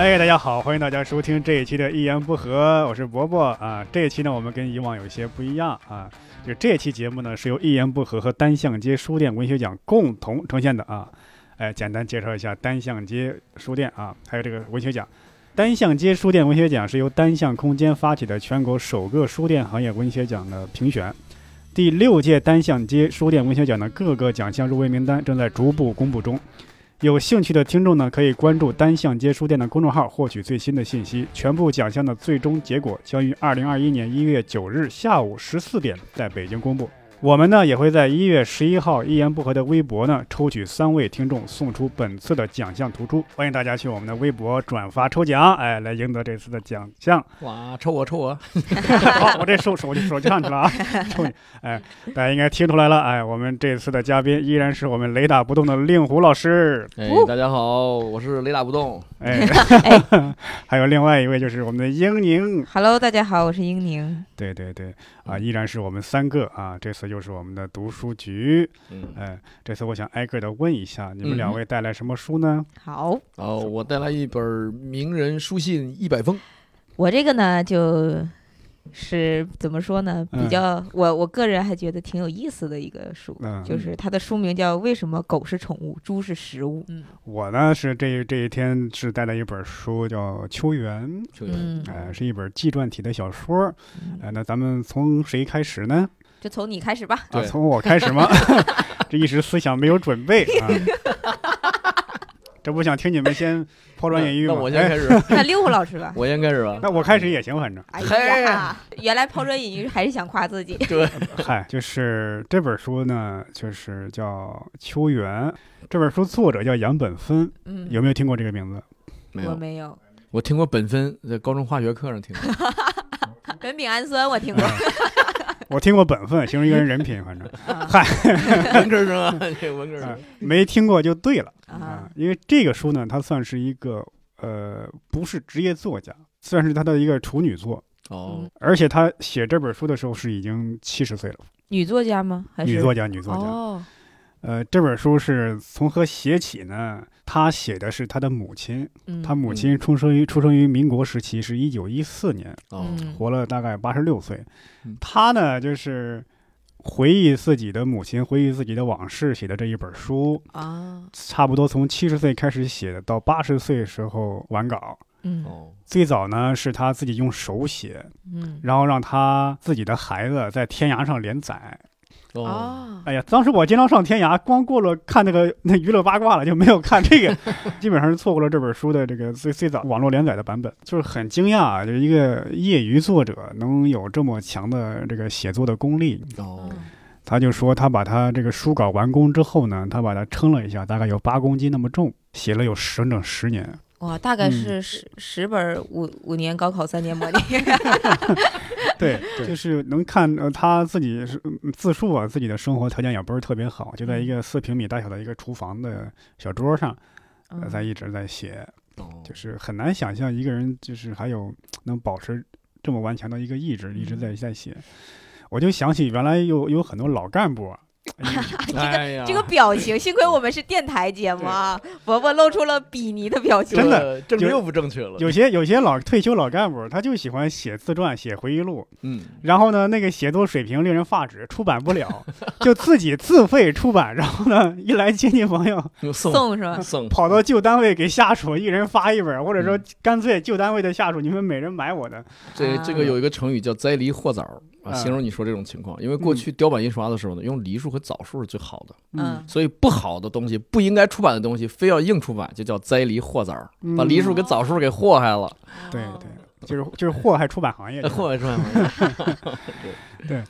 哎，大家好，欢迎大家收听这一期的《一言不合》，我是伯伯啊。这一期呢，我们跟以往有一些不一样啊，就这期节目呢是由《一言不合》和单向街书店文学奖共同呈现的啊。哎，简单介绍一下单向街书店啊，还有这个文学奖。单向街书店文学奖是由单向空间发起的全国首个书店行业文学奖的评选。第六届单向街书店文学奖的各个奖项入围名单正在逐步公布中。有兴趣的听众呢，可以关注单向街书店的公众号，获取最新的信息。全部奖项的最终结果将于二零二一年一月九日下午十四点在北京公布。我们呢也会在一月十一号一言不合的微博呢抽取三位听众，送出本次的奖项图书。欢迎大家去我们的微博转发抽奖，哎，来赢得这次的奖项。哇，抽我抽我！好，我这手手就手就上去了啊，抽你！哎，大家应该听出来了，哎，我们这次的嘉宾依然是我们雷打不动的令狐老师。哎，大家好，我是雷打不动。哎，还有另外一位就是我们的英宁。Hello，大家好，我是英宁。对对对，啊，依然是我们三个啊，这次又是我们的读书局。嗯，哎，这次我想挨个的问一下，你们嗯两位带来什么书呢？好，哦，我带来一本名人书信一百封。我这个呢，就是怎么说呢，嗯比较、我我个人还觉得挺有意思的一个书，嗯就是它的书名叫《为什么狗是宠物，猪是食物》。嗯我呢是这这一天是带来一本书，叫《秋园》，秋园，嗯，哎，是一本纪传体的小说。那咱们从谁开始呢？就从你开始吧。啊，从我开始吗？这一时思想没有准备啊。这不想听你们先抛砖引玉那我先开始，那六虎老师吧。我先开始吧。那我开始也行，反正。哎呀，原来抛砖引玉还是想夸自己。对，嗨，就是这本书呢，就是叫《秋园》。这本书作者叫杨本芬，嗯，有没有听过这个名字？没有，没有。我听过本分，在高中化学课上听过。苯丙氨酸我听过。我听过本分，形容一个人人品，反正嗨文科生啊，这文科啊生。没听过就对了因为这个书呢，它算是一个呃，不是职业作家，算是他的一个处女作，哦，而且他写这本书的时候是已经七十岁了，女作家吗？还是女作家，女作家。哦，呃，这本书是从何写起呢？他写的是他的母亲，嗯他母亲出生于出生于民国时期，是一九一四年，哦，嗯活了大概八十六岁嗯。他呢，就是回忆自己的母亲，回忆自己的往事写的这一本书，啊，差不多从七十岁开始写的，到八十岁时候完稿。嗯哦，最早呢是他自己用手写，嗯，然后让他自己的孩子在天涯上连载。哦，哦，哎呀，当时我经常上天涯，光过了看那个那娱乐八卦了，就没有看这个，基本上是错过了这本书的这个最最早网络连载的版本，就是很惊讶啊，就是一个业余作者能有这么强的这个写作的功力。哦，他就说他把他这个书稿完工之后呢，他把它称了一下，大概有八公斤那么重，写了有整整十年。哇，大概嗯。是十十本儿五五年高考三年模拟。对，就是能看呃他自己是嗯自述啊，自己的生活条件也不是特别好，就在一个四平米大小的一个厨房的小桌上，呃在一直在写，哦，就是很难想象一个人就是还有能保持这么顽强的一个意志，一直在在写。我就想起原来有有很多老干部啊，哎呀，这个表情，幸亏我们是电台节目啊！伯伯露出了鄙夷的表情。真的政治又不正确了。有些有些老退休老干部，他就喜欢写自传、写回忆录，嗯，然后呢，那个写作水平令人发指，出版不了，就自己自费出版，然后呢，一来亲戚朋友送送是吧？送，跑到旧单位给下属一人发一本，或者说嗯干脆旧单位的下属你们每人买我的，这这个有一个成语叫栽梨获枣啊，啊形容你说这种情况。因为过去雕版印刷的时候呢，用梨树和枣树是最好的，嗯，所以不好的东西、不应该出版的东西，非要硬出版，就叫栽梨祸枣，嗯把梨树跟枣树给祸害了，对哦对，就是就是祸害出版行业。祸害出版行业。对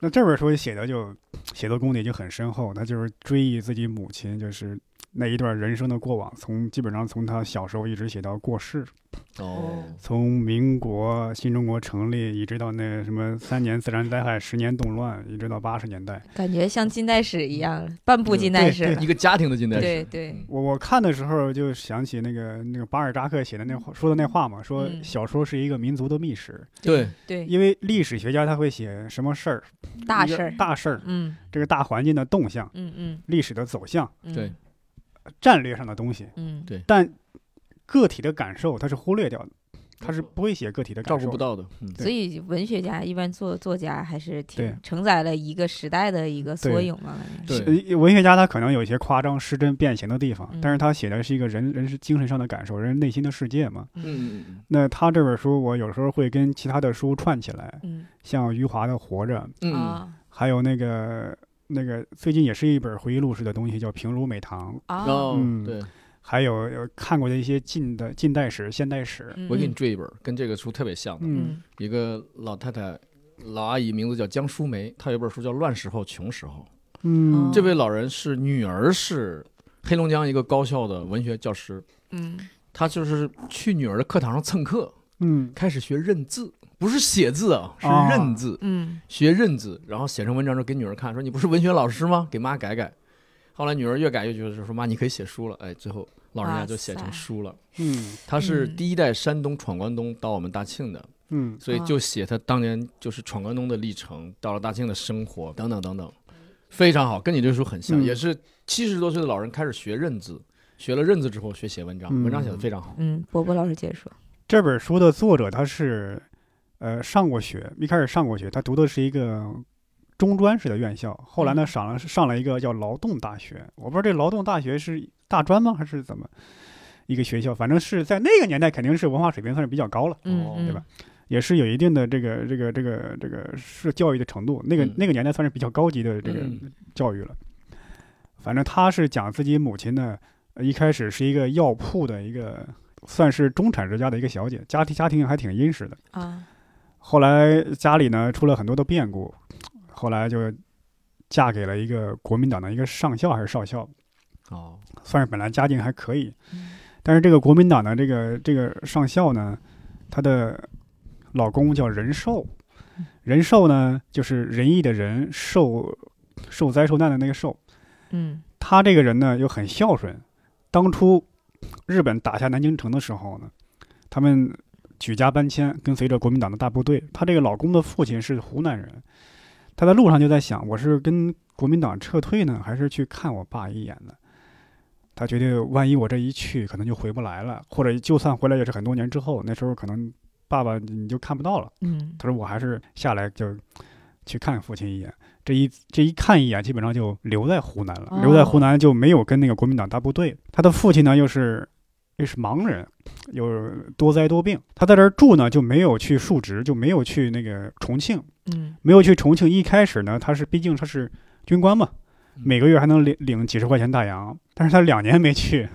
那这本书写的就写作功底就很深厚，他就是追忆自己母亲，就是那一段人生的过往，从基本上从他小时候一直写到过世，哦，从民国新中国成立，一直到那什么三年自然灾害、十年动乱，一直到八十年代。感觉像近代史一样，半部近代史对。一个家庭的近代史。对对，我我看的时候就想起那个那个巴尔扎克写的那话说的那话嘛，说嗯小说是一个民族的秘史，对对，因为历史学家他会写什么事儿，大事儿。大事儿，嗯这个大环境的动向、嗯嗯历史的走向、嗯，对战略上的东西，嗯。对。但个体的感受他是忽略掉的，他是不会写个体的感受照顾不。到的。嗯，所以文学家一般作作家还是挺承载了一个时代的一个缩影嘛。对。文学家他可能有一些夸张、失真、变形的地方，嗯。但是他写的是一个人人是精神上的感受，人内心的世界嘛。嗯。那他这本书我有时候会跟其他的书串起来，嗯。像余华的《活着》，嗯。还有那个那个最近也是一本回忆录式的东西，叫《平如美棠》，啊，哦嗯对，还有有看过的一些近的近代史、现代史。嗯我给你追一本，跟这个书特别像的，嗯嗯一个老太太。老阿姨名字叫江淑梅，她有本书叫《乱时候穷时候》。嗯，这位老人是女儿是黑龙江一个高校的文学教师，嗯她就是去女儿的课堂上蹭课，嗯开始学认字，不是写字啊，是哦认字，嗯学认字，然后写成文章之后给女儿看，说你不是文学老师吗？给妈改改。后来女儿越改越觉得说妈你可以写书了，哎，最后老人家就写成书了。嗯他是嗯第一代山东闯关东到我们大庆的，嗯所以就写他当年就是闯关东的历程，到了大庆的生活等等等等，非常好，跟你这书很像，嗯也是七十多岁的老人开始学认字，学了认字之后学写文章，嗯文章写的非常好。嗯，波波老师接着说。这本书的作者他是呃上过学，一开始上过学，他读的是一个中专式的院校，后来呢嗯上了上了一个叫劳动大学，我不知道这劳动大学是大专吗还是怎么一个学校，反正是在那个年代肯定是文化水平算是比较高了，嗯哦，嗯对吧？也是有一定的这个这个这个这个是教育的程度，那个嗯那个年代算是比较高级的这个嗯教育了。反正他是讲自己母亲呢，呃一开始是一个药铺的一个，算是中产之家的一个小姐，家庭家庭还挺殷实的。啊后来家里呢出了很多的变故，后来就嫁给了一个国民党的一个上校还是少校，哦，算是本来家境还可以。嗯但是这个国民党的这个这个上校呢，她的老公叫仁寿，仁寿呢就是仁义的仁，受受灾受难的那个受。嗯他这个人呢又很孝顺。当初日本打下南京城的时候呢，他们举家搬迁，跟随着国民党的大部队。她这个老公的父亲是湖南人，她在路上就在想，我是跟国民党撤退呢，还是去看我爸一眼呢？她觉得万一我这一去，可能就回不来了，或者就算回来也是很多年之后，那时候可能爸爸你就看不到了。嗯他说我还是下来就去看父亲一眼。这一这一看一眼，基本上就留在湖南了。哦留在湖南就没有跟那个国民党大部队。他的父亲呢，又是又是盲人，有多灾多病。他在这儿住呢，就没有去述职，就没有去那个重庆，嗯没有去重庆。一开始呢，他是毕竟他是军官嘛，每个月还能领领几十块钱大洋，但是他两年没去。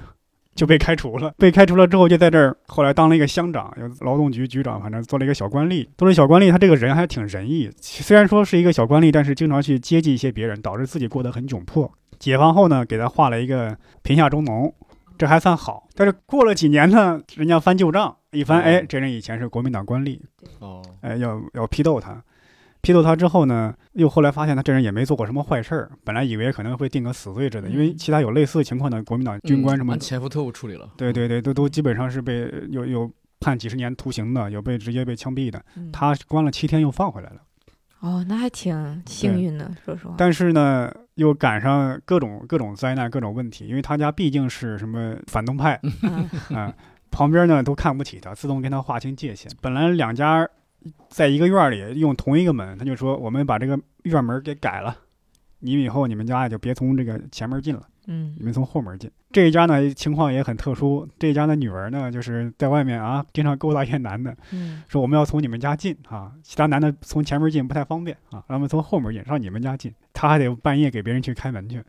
就被开除了，被开除了之后就在这儿，后来当了一个乡长，有劳动局局长，反正做了一个小官吏。做了小官吏，他这个人还挺仁义，虽然说是一个小官吏，但是经常去接济一些别人，导致自己过得很窘迫。解放后呢，给他画了一个贫下中农，这还算好。但是过了几年呢，人家翻旧账，一翻，哎，这人以前是国民党官吏，哦，哎，要要批斗他。批斗他之后呢，又后来发现他这人也没做过什么坏事儿，本来以为可能会定个死罪之类的，因为嗯其他有类似情况的国民党军官什么按潜伏特务处理了。对对对，都都基本上是被有有判几十年徒刑的，有被直接被枪毙的。嗯他关了七天又放回来了，哦，那还挺幸运的，说实话。但是呢，又赶上各种各种灾难、各种问题，因为他家毕竟是什么反动派嗯 啊，旁边呢都看不起他，自动跟他划清界限。本来两家在一个院儿里用同一个门，他就说我们把这个院门给改了，你们以后你们家也就别从这个前门进了。嗯你们从后门进。这一家呢情况也很特殊，这一家的女儿呢就是在外面啊，经常勾搭一些男的，嗯说我们要从你们家进啊，其他男的从前门进不太方便啊，让他们从后门进，上你们家进，他还得半夜给别人去开门去，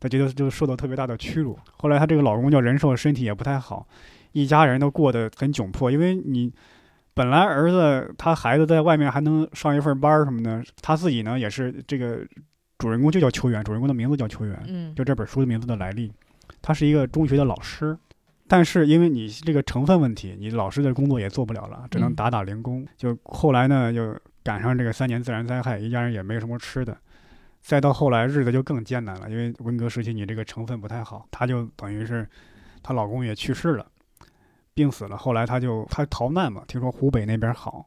他觉得就受到特别大的屈辱。后来她这个老公叫仁寿，身体也不太好，一家人都过得很窘迫，因为你。本来儿子他孩子在外面还能上一份班儿什么的，他自己呢也是这个主人公就叫秋元，主人公的名字叫秋元，嗯就这本书的名字的来历。他是一个中学的老师，但是因为你这个成分问题，你老师的工作也做不了了，只能嗯打打零工。就后来呢，就赶上这个三年自然灾害，一家人也没什么吃的。再到后来，日子就更艰难了，因为文革时期你这个成分不太好，她就等于是她老公也去世了，病死了。后来她就她逃难嘛，听说湖北那边好，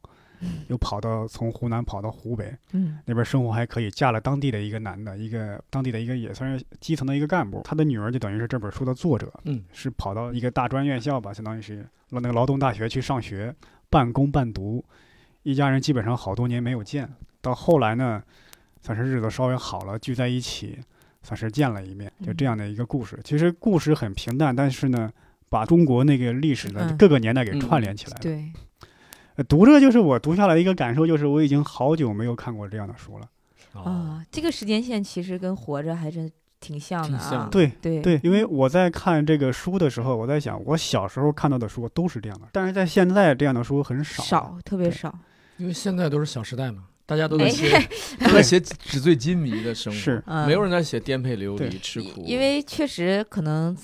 又跑到从湖南跑到湖北，嗯。那边生活还可以，嫁了当地的一个男的，一个当地的一个也算是基层的一个干部。他的女儿就等于是这本书的作者，嗯。是跑到一个大专院校吧，相当于是那个劳动大学去上学，半工半读，一家人基本上好多年没有见，到后来呢，算是日子稍微好了，聚在一起，算是见了一面，就这样的一个故事。其实故事很平淡，但是呢，把中国那个历史的嗯。各个年代给串联起来了。对，呃读这个就是我读下来的一个感受，就是我已经好久没有看过这样的书了。哦，啊，这个时间线其实跟活着还真挺像的啊挺像的。对，对对，因为我在看这个书的时候，我在想，我小时候看到的书都是这样的，但是在现在这样的书很少。少，特别少。因为现在都是《小时代》嘛，大家都在哎写，都在写纸醉金迷的生活，是嗯没有人在写颠沛流离、吃苦。因为确实可能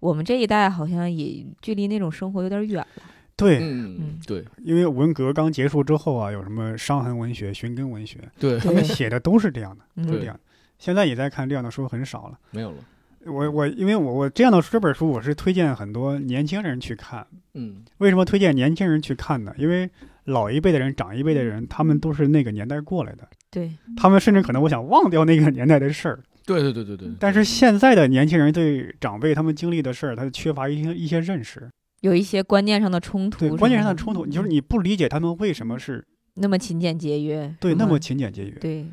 我们这一代好像也距离那种生活有点远了。对，嗯嗯，对因为文革刚结束之后啊，有什么伤痕文学、寻根文学，对，他们写的都是这样的，嗯都是这样的。现在也在看这样的书很少了。没有了。我我因为我我这样的这本书，我是推荐很多年轻人去看。嗯，为什么推荐年轻人去看呢？因为老一辈的人、长一辈的人，他们都是那个年代过来的，对，他们甚至可能我想忘掉那个年代的事儿。对对对对对。但是现在的年轻人对长辈他们经历的事儿，他缺乏一些一些认识，有一些观念上的冲突观念上的冲突，就是你不理解他们为什么是那么勤俭节约，对那么么勤俭节约。对，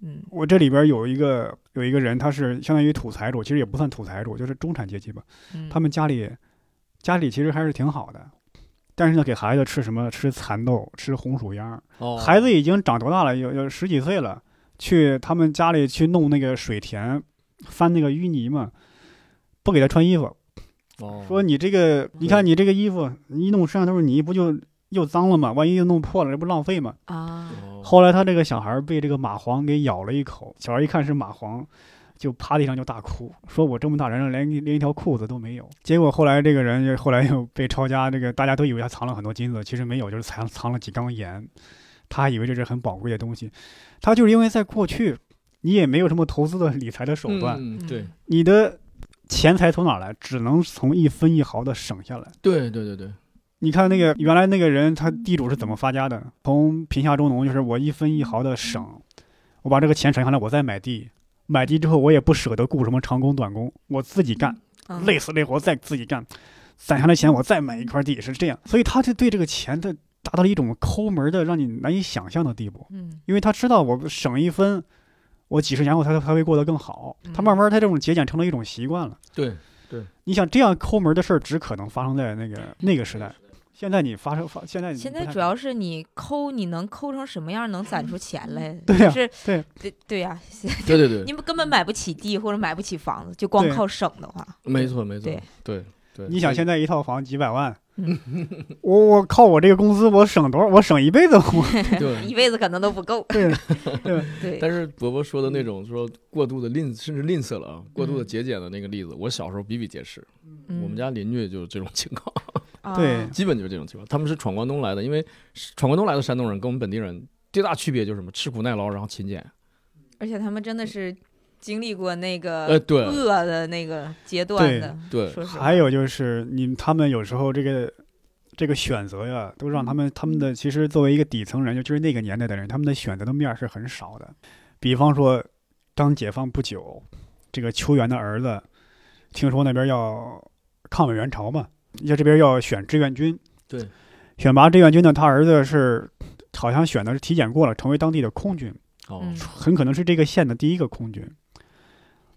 嗯我这里边有一个有一个人，他是相当于土财主，其实也不算土财主，就是中产阶级吧。嗯，他们家里家里其实还是挺好的，但是呢，给孩子吃什么？吃蚕豆，吃红薯秧儿。哦，孩子已经长多大了？有有十几岁了，去他们家里去弄那个水田，翻那个淤泥嘛，不给他穿衣服，哦说你这个，你看你这个衣服，你一弄身上都是泥，不就又脏了吗？万一又弄破了，这不浪费吗？啊，哦后来他这个小孩被这个蚂蟥给咬了一口，小孩一看是蚂蟥，就趴地上就大哭，说我这么大人了，连连一条裤子都没有。结果后来这个人就后来又被抄家，这个大家都以为他藏了很多金子，其实没有，就是藏藏了几缸盐。他还以为这是很宝贵的东西，他就是因为在过去，你也没有什么投资的理财的手段，嗯，对你的钱财从哪来？只能从一分一毫的省下来。对对对对，你看那个原来那个人，他地主是怎么发家的？从贫下中农，就是我一分一毫的省，我把这个钱省下来，我再买地，买地之后我也不舍得雇什么长工短工，我自己干，嗯累死累活再自己干，攒下来钱我再买一块地，是这样。所以他就对这个钱的达到了一种抠门的让你难以想象的地步，嗯因为他知道我省一分，我几十年后他他会过得更好。他嗯慢慢他这种节俭成了一种习惯了。对对，你想这样抠门的事儿，只可能发生在那个那个时代。现在你发生发，现在你现在主要是你抠，你能抠成什么样，能攒出钱来？对呀就是对对对呀，对对 对，你们根本买不起地或者买不起房子，就光靠省的话，没错没错对，对对。你想现在在一套房几百万嗯，我我靠我这个工资我省多少？我省一辈子我对 一辈子可能都不够。对 对，但是伯伯说的那种说过度的吝，甚至吝啬了啊，过度的嗯节俭的那个例子，我小时候比比皆是。嗯我们家邻居就是这种情况，啊对 基本就是这种情况。他们是闯关东来的，因为闯关东来的山东人跟我们本地人最大区别就是什么？吃苦耐劳，然后勤俭。而且他们真的是经历过那个呃对饿的那个阶段的。对还有就是你他们有时候这个这个选择呀，都让他们他们的其实作为一个底层人，就是那个年代的人，他们的选择的面儿是很少的。比方说，刚解放不久，这个邱元的儿子听说那边要抗美援朝嘛，要这边要选志愿军。对，选拔志愿军呢，他儿子是好像选的是体检过了，成为当地的空军。哦，嗯很可能是这个县的第一个空军，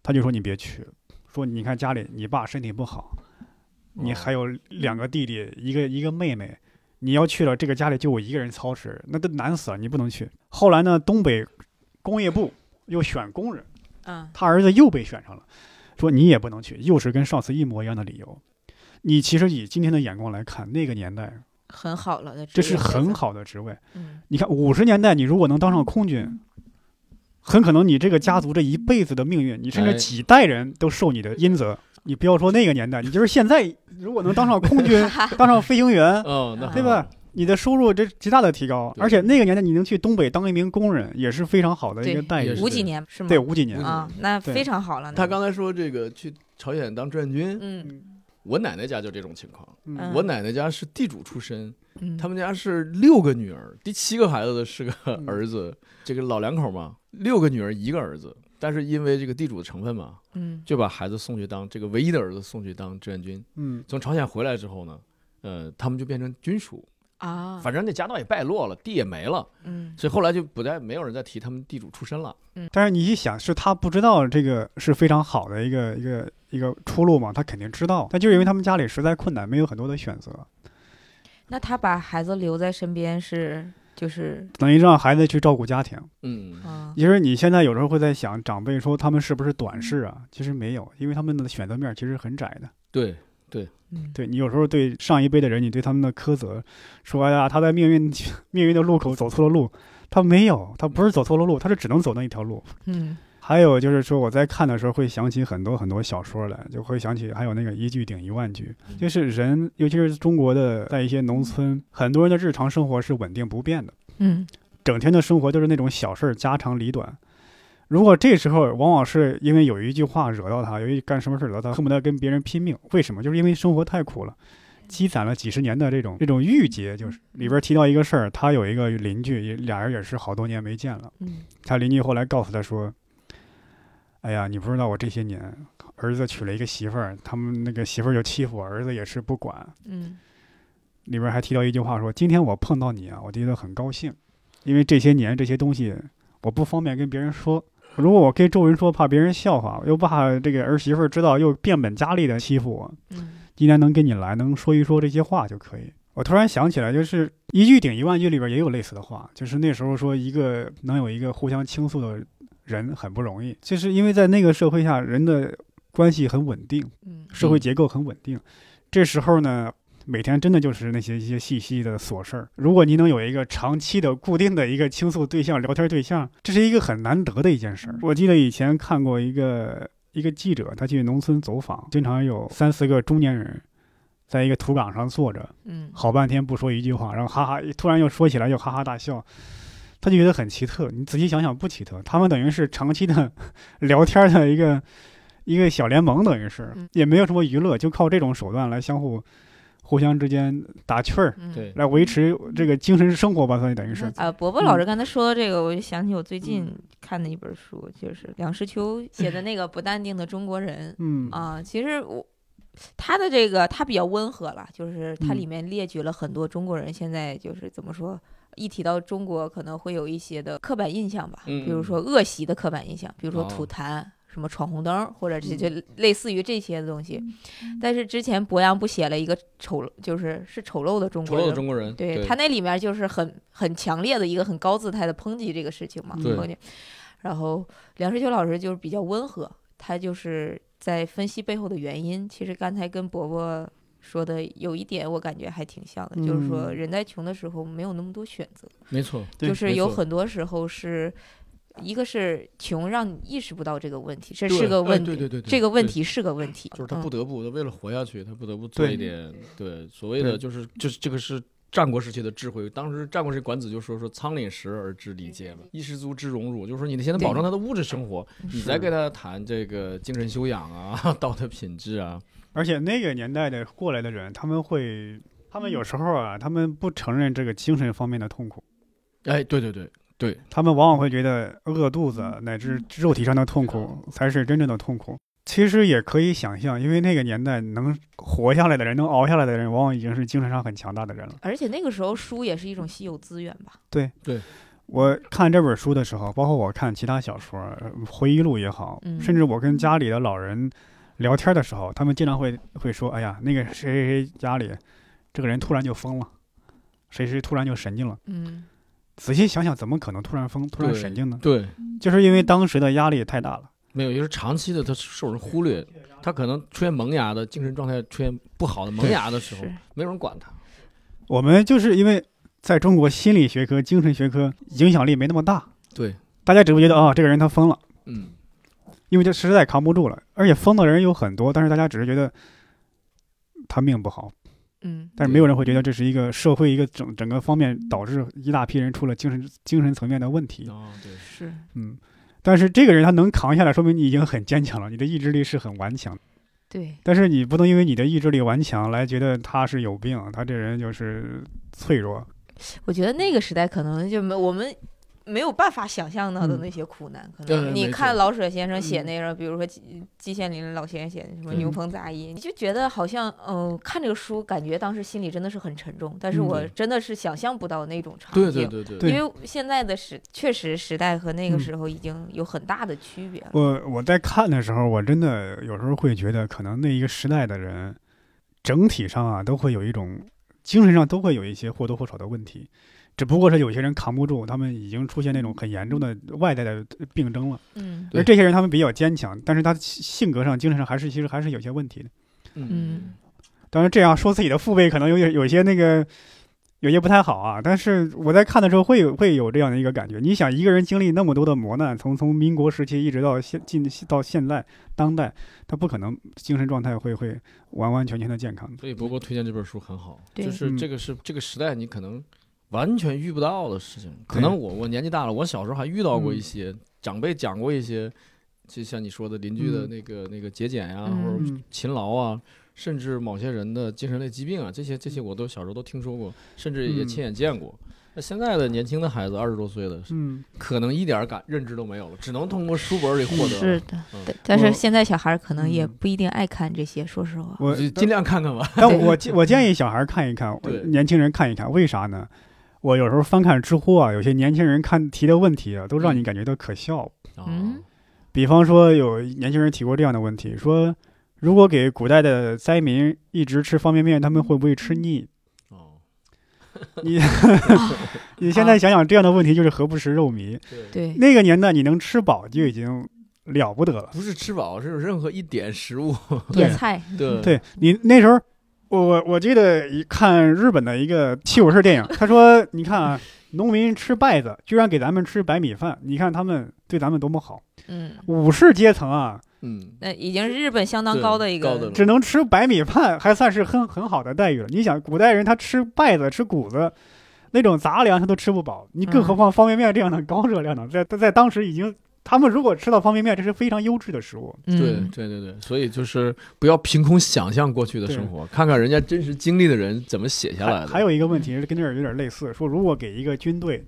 他就说你别去，说你看家里你爸身体不好，你哦还有两个弟弟，一个一个妹妹，你要去了，这个家里就我一个人操持，那都难死了，你不能去。后来呢，东北工业部又选工人，嗯他儿子又被选上了，说你也不能去，又是跟上次一模一样的理由。你其实以今天的眼光来看，那个年代很好了的，这是很。好的职位。嗯你看五十年代，你如果能当上空军，很可能你这个家族这一辈子的命运，你甚至哎几代人都受你的阴责。你不要说那个年代，你就是现在，如果能当上空军，当上飞行员，哦，对对吧？你的收入这极大的提高，而且那个年代你能去东北当一名工人，也是非常好的一个待遇五几年是吗？对，五几年啊，那对非常好了。他刚才说这个去朝鲜当志愿军，嗯我奶奶家就这种情况，嗯我奶奶家是地主出身，嗯他们家是六个女儿，第七个孩子的是个嗯 儿子，这个老两口嘛，六个女儿一个儿子，但是因为这个地主的成分嘛，嗯就把孩子送去当这个唯一的儿子送去当志愿军。嗯从朝鲜回来之后呢，呃，他们就变成军属，啊，反正那家道也败落了，地也没了，嗯所以后来就不再没有人再提他们地主出身了。嗯但是你一想，是他不知道这个是非常好的一个一个一个出路嘛？他肯定知道，但就是因为他们家里实在困难，没有很多的选择，那他把孩子留在身边是就是等于让孩子去照顾家庭。嗯，啊其实你现在有时候会在想，长辈说他们是不是短视啊？其实没有，因为他们的选择面其实很窄的。对，嗯对你有时候对上一辈的人，你对他们的苛责，说哎呀，他在命运命运的路口走错了路，他没有，他不是走错了路，他是只能走那一条路。嗯还有就是说，我在看的时候会想起很多很多小说来，就会想起还有那个一句顶一万句，就是人，尤其是中国的，在一些农村，很多人的日常生活是稳定不变的，嗯整天的生活都是那种小事儿，家长里短。如果这时候往往是因为有一句话惹到他，由于干什么事惹到他，恨不得跟别人拼命。为什么？就是因为生活太苦了，积攒了几十年的这种这种郁结。就是里边提到一个事儿，他有一个邻居，也俩人也是好多年没见了。嗯他邻居后来告诉他说：“哎呀，你不知道我这些年儿子娶了一个媳妇儿，他们那个媳妇儿就欺负我，儿子也是不管。嗯里边还提到一句话说：今天我碰到你啊，我觉得很高兴，因为这些年这些东西我不方便跟别人说。如果我跟周围说，怕别人笑话，又怕这个儿媳妇儿知道又变本加厉的欺负我。嗯今天能跟你来，能说一说这些话就可以。”我突然想起来，就是一句顶一万句里边也有类似的话，就是那时候说一个能有一个互相倾诉的人很不容易，就是因为在那个社会下，人的关系很稳定，嗯社会结构很稳定。这时候呢，每天真的就是那些一些细细的琐事儿。如果你能有一个长期的、固定的一个倾诉对象、聊天对象，这是一个很难得的一件事儿。我记得以前看过一个一个记者，他去农村走访，经常有三四个中年人，在一个土岗上坐着，嗯好半天不说一句话，然后哈哈，突然又说起来又哈哈大笑。他就觉得很奇特，你仔细想想不奇特，他们等于是长期的 聊天的一个一个小联盟，等于是嗯。也没有什么娱乐，就靠这种手段来相互互相之间打趣儿，来维持这个精神生活吧，算等于是。啊，伯伯老师刚才说的这个，我就想起我最近嗯。看的一本书，就是梁实秋写的那个《不淡定的中国人》嗯。啊。其实我他的这个他比较温和了，就是它嗯。里面列举了很多中国人现在就是怎么说，一提到中国可能会有一些的刻板印象吧，嗯比如说恶习的刻板印象，比如说哦吐痰。什么闯红灯，或者这嗯就类似于这些的东西，但是之前博洋不写了一个丑，就是是丑陋的中国人陋的中国人，对对他那里面就是很很强烈的一个很高姿态的抨击这个事情嘛，抨击。然后梁实秋老师就是比较温和，他就是在分析背后的原因。其实刚才跟伯伯说的有一点，我感觉还挺像的，就是说嗯人在穷的时候没有那么多选择，没错，就是有很多时候是。一个是穷，让你意识不到这个问题，这是个问题，对对对对这个问题是个问题，就是他嗯不得不，他为了活下去，他不得不做一点对所谓的就是就是这个是战国时期的智慧。当时战国时期管子就说说仓廪实而知礼节嘛，衣食足知荣辱，就是说你得先得保证他的物质生活，你再跟他谈这个精神修养啊、道德品质啊。而且那个年代的过来的人，他们会，他们有时候啊，他们不承认这个精神方面的痛苦，哎，对对对对，他们往往会觉得饿肚子乃至肉体上的痛苦才是真正的痛苦。其实也可以想象，因为那个年代能活下来的人，能熬下来的人，往往已经是精神上很强大的人了。而且那个时候书也是一种稀有资源吧，对对。我看这本书的时候，包括我看其他小说、呃回忆录也好，嗯。甚至我跟家里的老人聊天的时候，他们经常会会说：“哎呀，那个谁谁谁家里这个人突然就疯了，谁谁突然就神经了。嗯”仔细想想，怎么可能突然疯、突然对神经呢？对，就是因为当时的压力太大了。没有，就是长期的他受人忽略，他可能出现萌芽的精神状态出现不好的萌芽的时候，没有人管他。我们就是因为在中国心理学科、精神学科影响力没那么大，对，大家只会觉得啊、这个人他疯了，嗯，因为这实在扛不住了。而且疯的人有很多，但是大家只是觉得他命不好，嗯但是没有人会觉得这是一个社会一个整整个方面导致一大批人出了精神精神层面的问题。哦，对，是嗯，但是这个人他能扛下来，说明你已经很坚强了，你的意志力是很顽强的。对，但是你不能因为你的意志力顽强来觉得他是有病，他这人就是脆弱。我觉得那个时代可能就没我们没有办法想象到的嗯那些苦难。可能你看老舍先生写嗯那个，比如说季季羡林老先生写的什么《牛棚杂役》，你就觉得好像嗯、呃看这个书，感觉当时心里真的是很沉重。但是嗯我真的是想象不到那种场对景。对对对对因为现在的时确实时代和那个嗯时候已经有很大的区别了。我我在看的时候，我真的有时候会觉得，可能那一个时代的人，整体上啊，都会有一种精神上都会有一些或多或少的问题，只不过是有些人扛不住，他们已经出现那种很严重的外在的病症了。嗯对而这些人他们比较坚强，但是他性格上、精神上还是其实还是有些问题的。嗯当然，这样说自己的父辈可能有点有些那个。有些不太好啊，但是我在看的时候会有会有这样的一个感觉。你想，一个人经历那么多的磨难，从从民国时期一直到现近到现在当代，他不可能精神状态会会完完全全的健康的。所以波波推荐这本书很好，就是嗯这个是这个时代你可能完全遇不到的事情。可能我我年纪大了，我小时候还遇到过一嗯些长辈讲过一些，就像你说的邻居的嗯那个那个节俭呀，嗯或者嗯勤劳啊，甚至某些人的精神类疾病啊，这些这些我都小时候都听说过，甚至也嗯亲眼见过。那现在的年轻的孩子，二十多岁的，嗯，可能一点感认知都没有了，只能通过书本里获得。是的，嗯但是现在小孩可能也嗯不一定爱看这些，说实话。我尽量看看吧。但我建我建议小孩看一看，对年轻人看一看，为啥呢？我有时候翻看知乎啊，有些年轻人看提的问题啊，都让你感觉到可笑。嗯比方说，有年轻人提过这样的问题，说如果给古代的灾民一直吃方便面，他们会不会吃腻？哦，你 你现在想想，这样的问题就是何不食肉糜？那个年代你能吃饱就已经了不得了。不是吃饱，是有任何一点食物。野菜，对对你那时候，我我我记得一看日本的一个七武士电影，他说：“你看啊，农民吃稗子，居然给咱们吃白米饭，你看他们对咱们多么好。嗯，武士阶层啊，嗯，那已经是日本相当高的一个高的了只能吃白米饭，还算是很很好的待遇了。你想，古代人他吃稗子、吃谷子。”那种杂粮他都吃不饱，你更何嗯况方便面这样的高热量呢？在在在当时已经，他们如果吃到方便面，这是非常优质的食物。对嗯对对对，所以就是不要凭空想象过去的生活，看看人家真实经历的人怎么写下来的。还还有一个问题是跟这儿有点类似，说如果给一个军队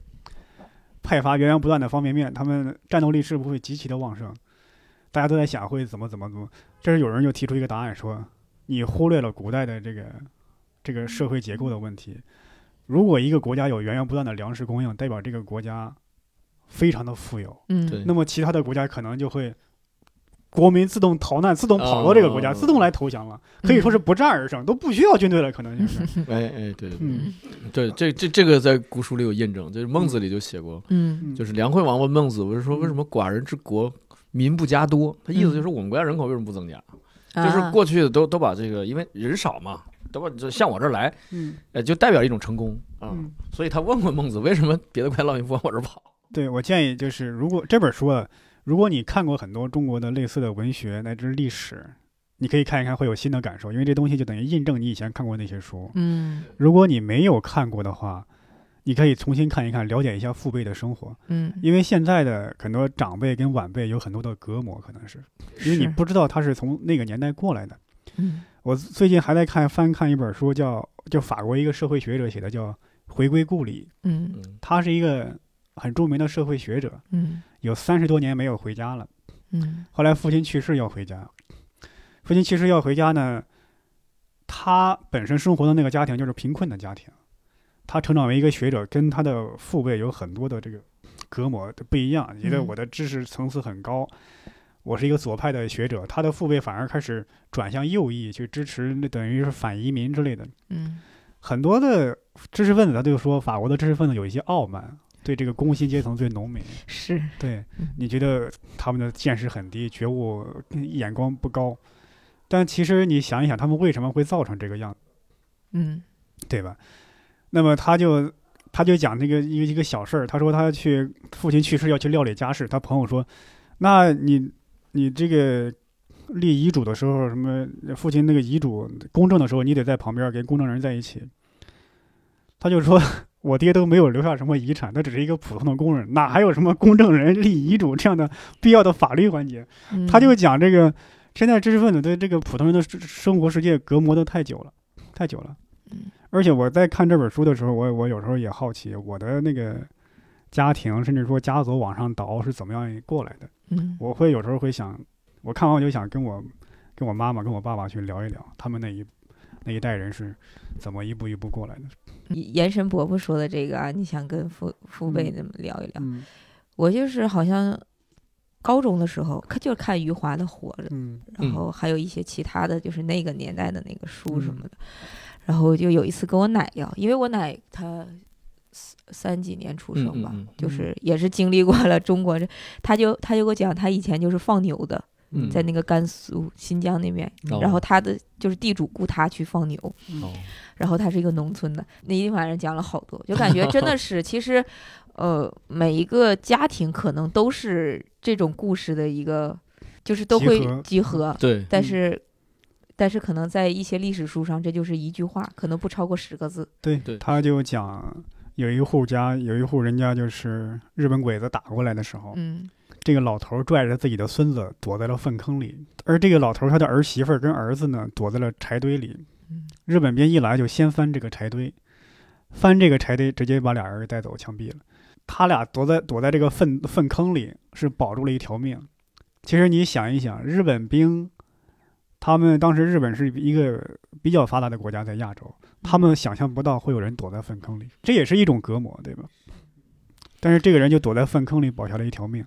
派发源源不断的方便面，他们战斗力是不是会极其的旺盛？大家都在想会怎么怎么怎么，这时有人就提出一个答案说，你忽略了古代的这个这个社会结构的问题。如果一个国家有源源不断的粮食供应，代表这个国家非常的富有，嗯，对那么其他的国家可能就会。国民自动逃难，自动跑到这个国家，哦自动来投降了，可以说是不战而胜，都不需要军队了，可能就是。哎哎，对对对嗯对，这这这个在古书里有印证，就是孟子里就写过，嗯嗯就是梁惠王问孟子，我是说嗯为什么寡人之国民不加多？他意思就是我们国家人口为什么不增加？就是啊过去的都都把这个，因为人少嘛，都把这向我这儿来，嗯呃，就代表一种成功啊。嗯。所以他问过孟子，为什么别的国家老百姓不往我这儿跑？对我建议就是，如果这本书啊，如果你看过很多中国的类似的文学乃至历史，你可以看一看，会有新的感受，因为这东西就等于印证你以前看过那些书。嗯。如果你没有看过的话，你可以重新看一看，了解一下父辈的生活，嗯，因为现在的很多长辈跟晚辈有很多的隔膜，可能是因为你不知道他是从那个年代过来的。嗯。我最近还在看翻看一本书叫，就法国一个社会学者写的，叫《回归故里》，嗯嗯。他是一个很著名的社会学者，嗯有三十多年没有回家了。嗯后来父亲去世要回家，父亲去世要回家呢，他本身生活的那个家庭就是贫困的家庭，他成长为一个学者，跟他的父辈有很多的这个隔膜不一样，觉得嗯我的知识层次很高。我是一个左派的学者，他的父辈反而开始转向右翼，去支持那等于是反移民之类的。嗯很多的知识分子他就说，法国的知识分子有一些傲慢，对这个工薪阶层最农民。是对嗯，你觉得他们的见识很低，觉悟眼光不高，但其实你想一想，他们为什么会造成这个样子，嗯对吧？那么他就他就讲那个一个一个小事儿，他说他去父亲去世要去料理家事，他朋友说，那你你这个立遗嘱的时候，什么父亲那个遗嘱公证的时候，你得在旁边跟公证人在一起。他就说。我爹都没有留下什么遗产，他只是一个普通的工人，哪还有什么公证人立遗嘱这样的必要的法律环节？嗯，他就讲这个现在知识分子对这个普通人的生生活世界隔膜的太久了，太久了。嗯而且我在看这本书的时候，我我有时候也好奇，我的那个家庭，甚至说家族往上倒是怎么样过来的。嗯我会有时候会想，我看完我就想跟我跟我妈妈、跟我爸爸去聊一聊，他们那一那一代人是怎么一步一步过来的。延伸伯伯说的这个啊，你想跟父父辈那么聊一聊？嗯我就是好像高中的时候看就是看余华的《活着》，嗯然后还有一些其他的就是那个年代的那个书什么的。然后就有一次跟我奶聊，因为我奶她三三几年出生吧，嗯嗯嗯就是也是经历过了中国这，她就她就给我讲，她以前就是放牛的，嗯。在那个甘肃、新疆那边，哦。然后他的就是地主雇他去放牛，哦。然后他是一个农村的，那一晚上讲了好多，就感觉 真的是，其实，呃，每一个家庭可能都是这种故事的一个，就是都会集合。集合，对，但是，但是可能在一些历史书上，这就是一句话，可能不超过十个字。对，对。他就讲有一户家有一户人家就是日本鬼子打过来的时候，嗯这个老头拽着自己的孙子躲在了粪坑里，而这个老头他的儿媳妇跟儿子呢躲在了柴堆里。日本兵一来就先翻这个柴堆，翻这个柴堆直接把俩人带走枪毙了。他俩躲在躲在这个粪粪坑里是保住了一条命。其实你想一想，日本兵，他们当时日本是一个比较发达的国家，在亚洲，他们想象不到会有人躲在粪坑里，这也是一种隔膜，对吧？但是这个人就躲在粪坑里保下了一条命。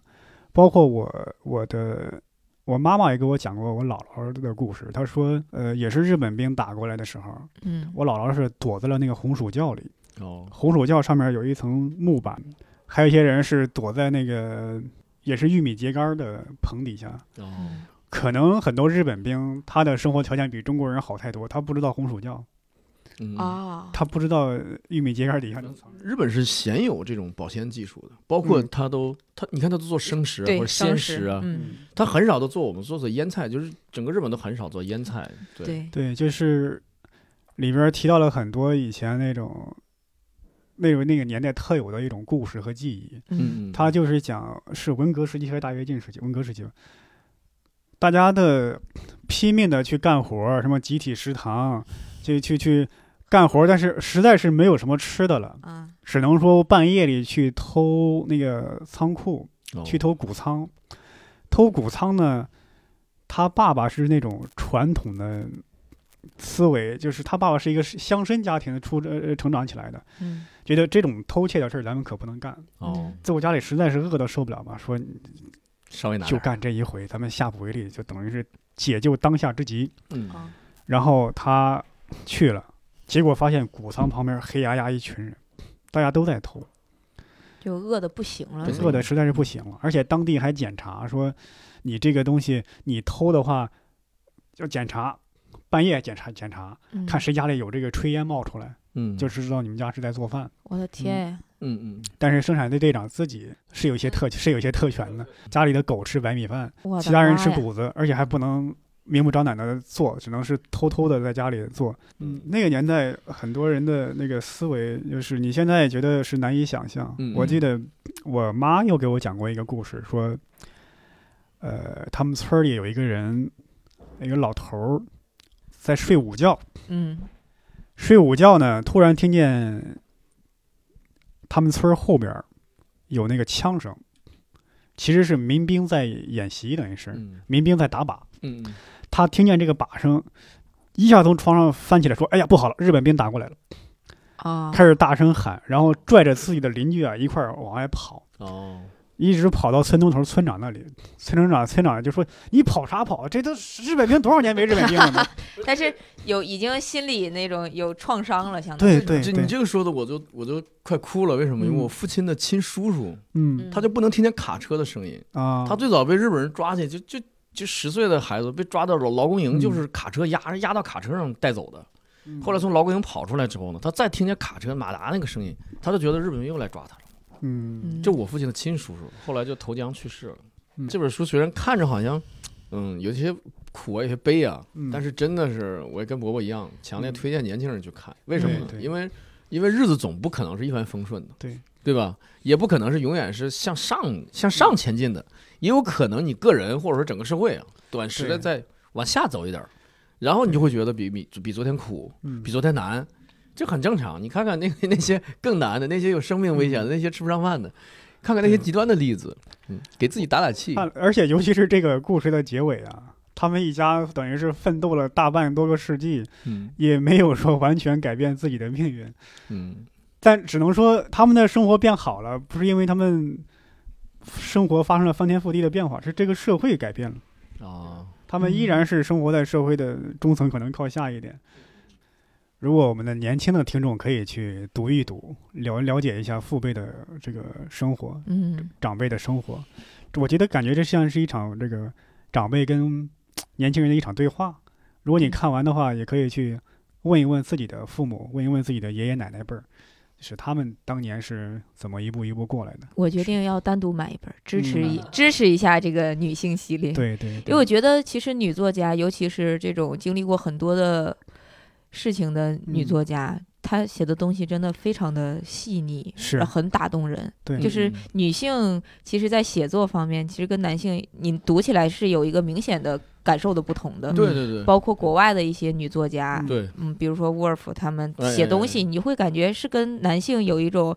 包括我我的我妈妈也给我讲过我姥姥的故事，她说，呃，也是日本兵打过来的时候，嗯我姥姥是躲在了那个红薯窖里，哦，红薯窖上面有一层木板，还有一些人是躲在那个也是玉米秸秆的棚底下。哦，可能很多日本兵他的生活条件比中国人好太多，他不知道红薯窖，嗯，啊，他不知道玉米秸秆底下能藏。日本是鲜有这种保鲜技术的，包括嗯。他都他，你看他都做生食啊或，者鲜食啊，嗯，他很少都做我们做做腌菜，就是整个日本都很少做腌菜，对，对，就是里边提到了很多以前那种那种那个年代特有的一种故事和记忆。嗯。嗯，他就是讲是文革时期还是大跃进时期？文革时期吧，大家的拼命的去干活，什么集体食堂，去去去干活儿，但是实在是没有什么吃的了，啊，只能说半夜里去偷那个仓库，哦去偷谷仓。偷谷仓呢，他爸爸是那种传统的思维，就是他爸爸是一个乡绅家庭出呃成长起来的，嗯觉得这种偷窃的事儿咱们可不能干。哦，在我家里实在是饿的受不了嘛，说稍微拿，就干这一回，咱们下不为例，就等于是解救当下之急。嗯，啊，然后他去了，结果发现谷仓旁边黑压压一群人，大家都在偷，就饿的不行了，饿的实在是不行了。而且当地还检查说，你这个东西你偷的话，要检查，半夜检查检查，嗯。看谁家里有这个炊烟冒出来，嗯，就知道你们家是在做饭。我的天。呀，嗯嗯，但是生产队队长自己是有一些特是有一些特权的，家里的狗吃白米饭，其他人吃谷子，而且还不能明目张胆的做，只能是偷偷的在家里做。嗯那个年代很多人的那个思维，就是你现在觉得是难以想象。嗯我记得我妈又给我讲过一个故事，说，呃，他们村里有一个人，一个老头儿在睡午觉，嗯睡午觉呢，突然听见他们村后边有那个枪声，其实是民兵在演习，等于是嗯民兵在打靶。嗯嗯，他听见这个靶声，一下从床上翻起来，说：“哎呀，不好了，日本兵打过来了！”啊，开始大声喊，然后拽着自己的邻居啊一块儿往外跑，哦，一直跑到村东头村长那里。村长长村长就说：“你跑啥跑？这都日本兵多少年没日本兵了呢 但是有已经心里那种有创伤了，相？”当于对对你这个说的我就我就快哭了，为什么？因为嗯我父亲的亲叔叔，嗯他就不能听见卡车的声音，啊，他最早被日本人抓去，就就就十岁的孩子被抓到劳劳工营，嗯就是卡车压压到卡车上带走的。嗯后来从劳工营跑出来之后呢，他再听见卡车马达那个声音，他就觉得日本人又来抓他了。嗯嗯这我父亲的亲叔叔，后来就投江去世了。嗯这本书虽然看着好像，嗯，有些苦啊，有些悲啊，嗯但是真的是，我也跟伯伯一样，强烈推荐年轻人去看。为什么呢？对对因为因为日子总不可能是一帆风顺的，对对吧？也不可能是永远是向上向上前进的，也有可能你个人或者说整个社会啊，短时的对。在往下走一点儿，然后你就会觉得比比比昨天苦，嗯。比昨天难，这很正常。你看看那个 那些更难的，那些有生命危险的，那些吃不上饭的，看看那些极端的例子，嗯，给自己打打气。啊，而且尤其是这个故事的结尾啊，他们一家等于是奋斗了大半多个世纪，嗯。也没有说完全改变自己的命运，嗯。但只能说他们的生活变好了，不是因为他们生活发生了翻天覆地的变化，是这个社会改变了，啊，他们依然是生活在社会的中层，可能靠下一点。如果我们的年轻的听众可以去读一读，了了解一下父辈的这个生活，嗯。长辈的生活，我觉得感觉这像是一场这个长辈跟 年轻人的一场对话。如果你嗯。看完的话，也可以去问一问自己的父母，问一问自己的爷爷奶奶辈儿，就是他们当年是怎么一步一步过来的。我决定要单独买一本，支持一、嗯支持一下这个女性系列。对对，因为我觉得其实女作家，尤其是这种经历过很多的事情的女嗯作家，她写的东西真的非常的细腻，是。很打动人。对，就是嗯。女性其实，在写作方面，其实跟男性你读起来是有一个明显的感受的不同的。对对对，包括国外的一些女作家，嗯。对，嗯，比如说沃尔夫他们哎写东哎西，你会感觉是跟男性有一种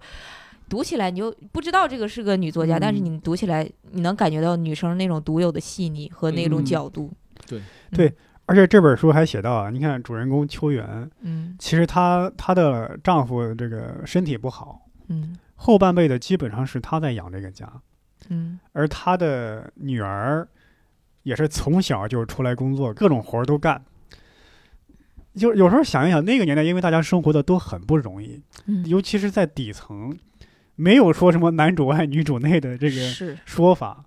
读起来你就不知道这个是个女作家，但是嗯你读起来你能感觉到女生那种独有的细腻和那种嗯。角度。对。对而且这本书还写到啊，你看主人公秋元，嗯。其实她她的丈夫这个身体不好，嗯。后半辈子基本上是她在养这个家，嗯。而她的女儿也是从小就出来工作，各种活儿都干。就有时候想一想，那个年代，因为大家生活的都很不容易，嗯，尤其是在底层，没有说什么男主外女主内的这个是。说法，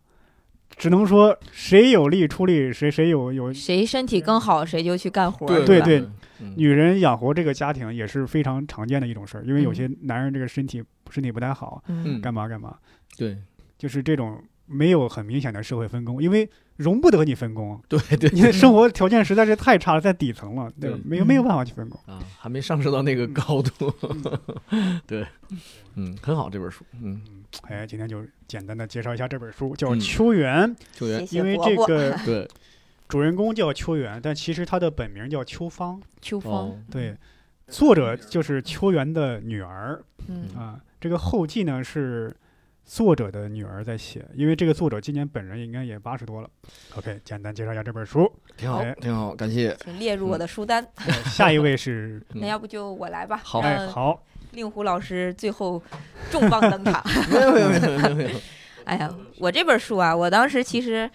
只能说谁有力出力，谁谁有有。谁身体更好谁就去干活儿，对对对，嗯女人养活这个家庭也是非常常见的一种事儿，因为有嗯。些男人这个身体身体不太好，嗯。干嘛干嘛，对。就是这种没有很明显的社会分工，因为容不得你分工，对对。你的生活条件实在是太差了，在底层了，对吧？没有没有办法去分工。啊，还没上升到那个高度，对，嗯，很好这本书，嗯，哎，今天就简单的介绍一下这本书，叫《嗯。秋园》，秋因为这个 对，主人公叫秋园，但其实他的本名叫秋芳。秋风哦，，对，作者就是秋园的女儿。嗯。啊。这个后记呢是作者的女儿在写，因为这个作者今年本人应该也八十多了。OK，简单介绍一下这本书。挺好哎，挺好，感谢，请列入我的书单。呃下一位是，嗯那要不就我来吧，好哎，好，令狐老师最后重磅登场。没有没有没有没有，哎呀，我这本书啊，我当时其实，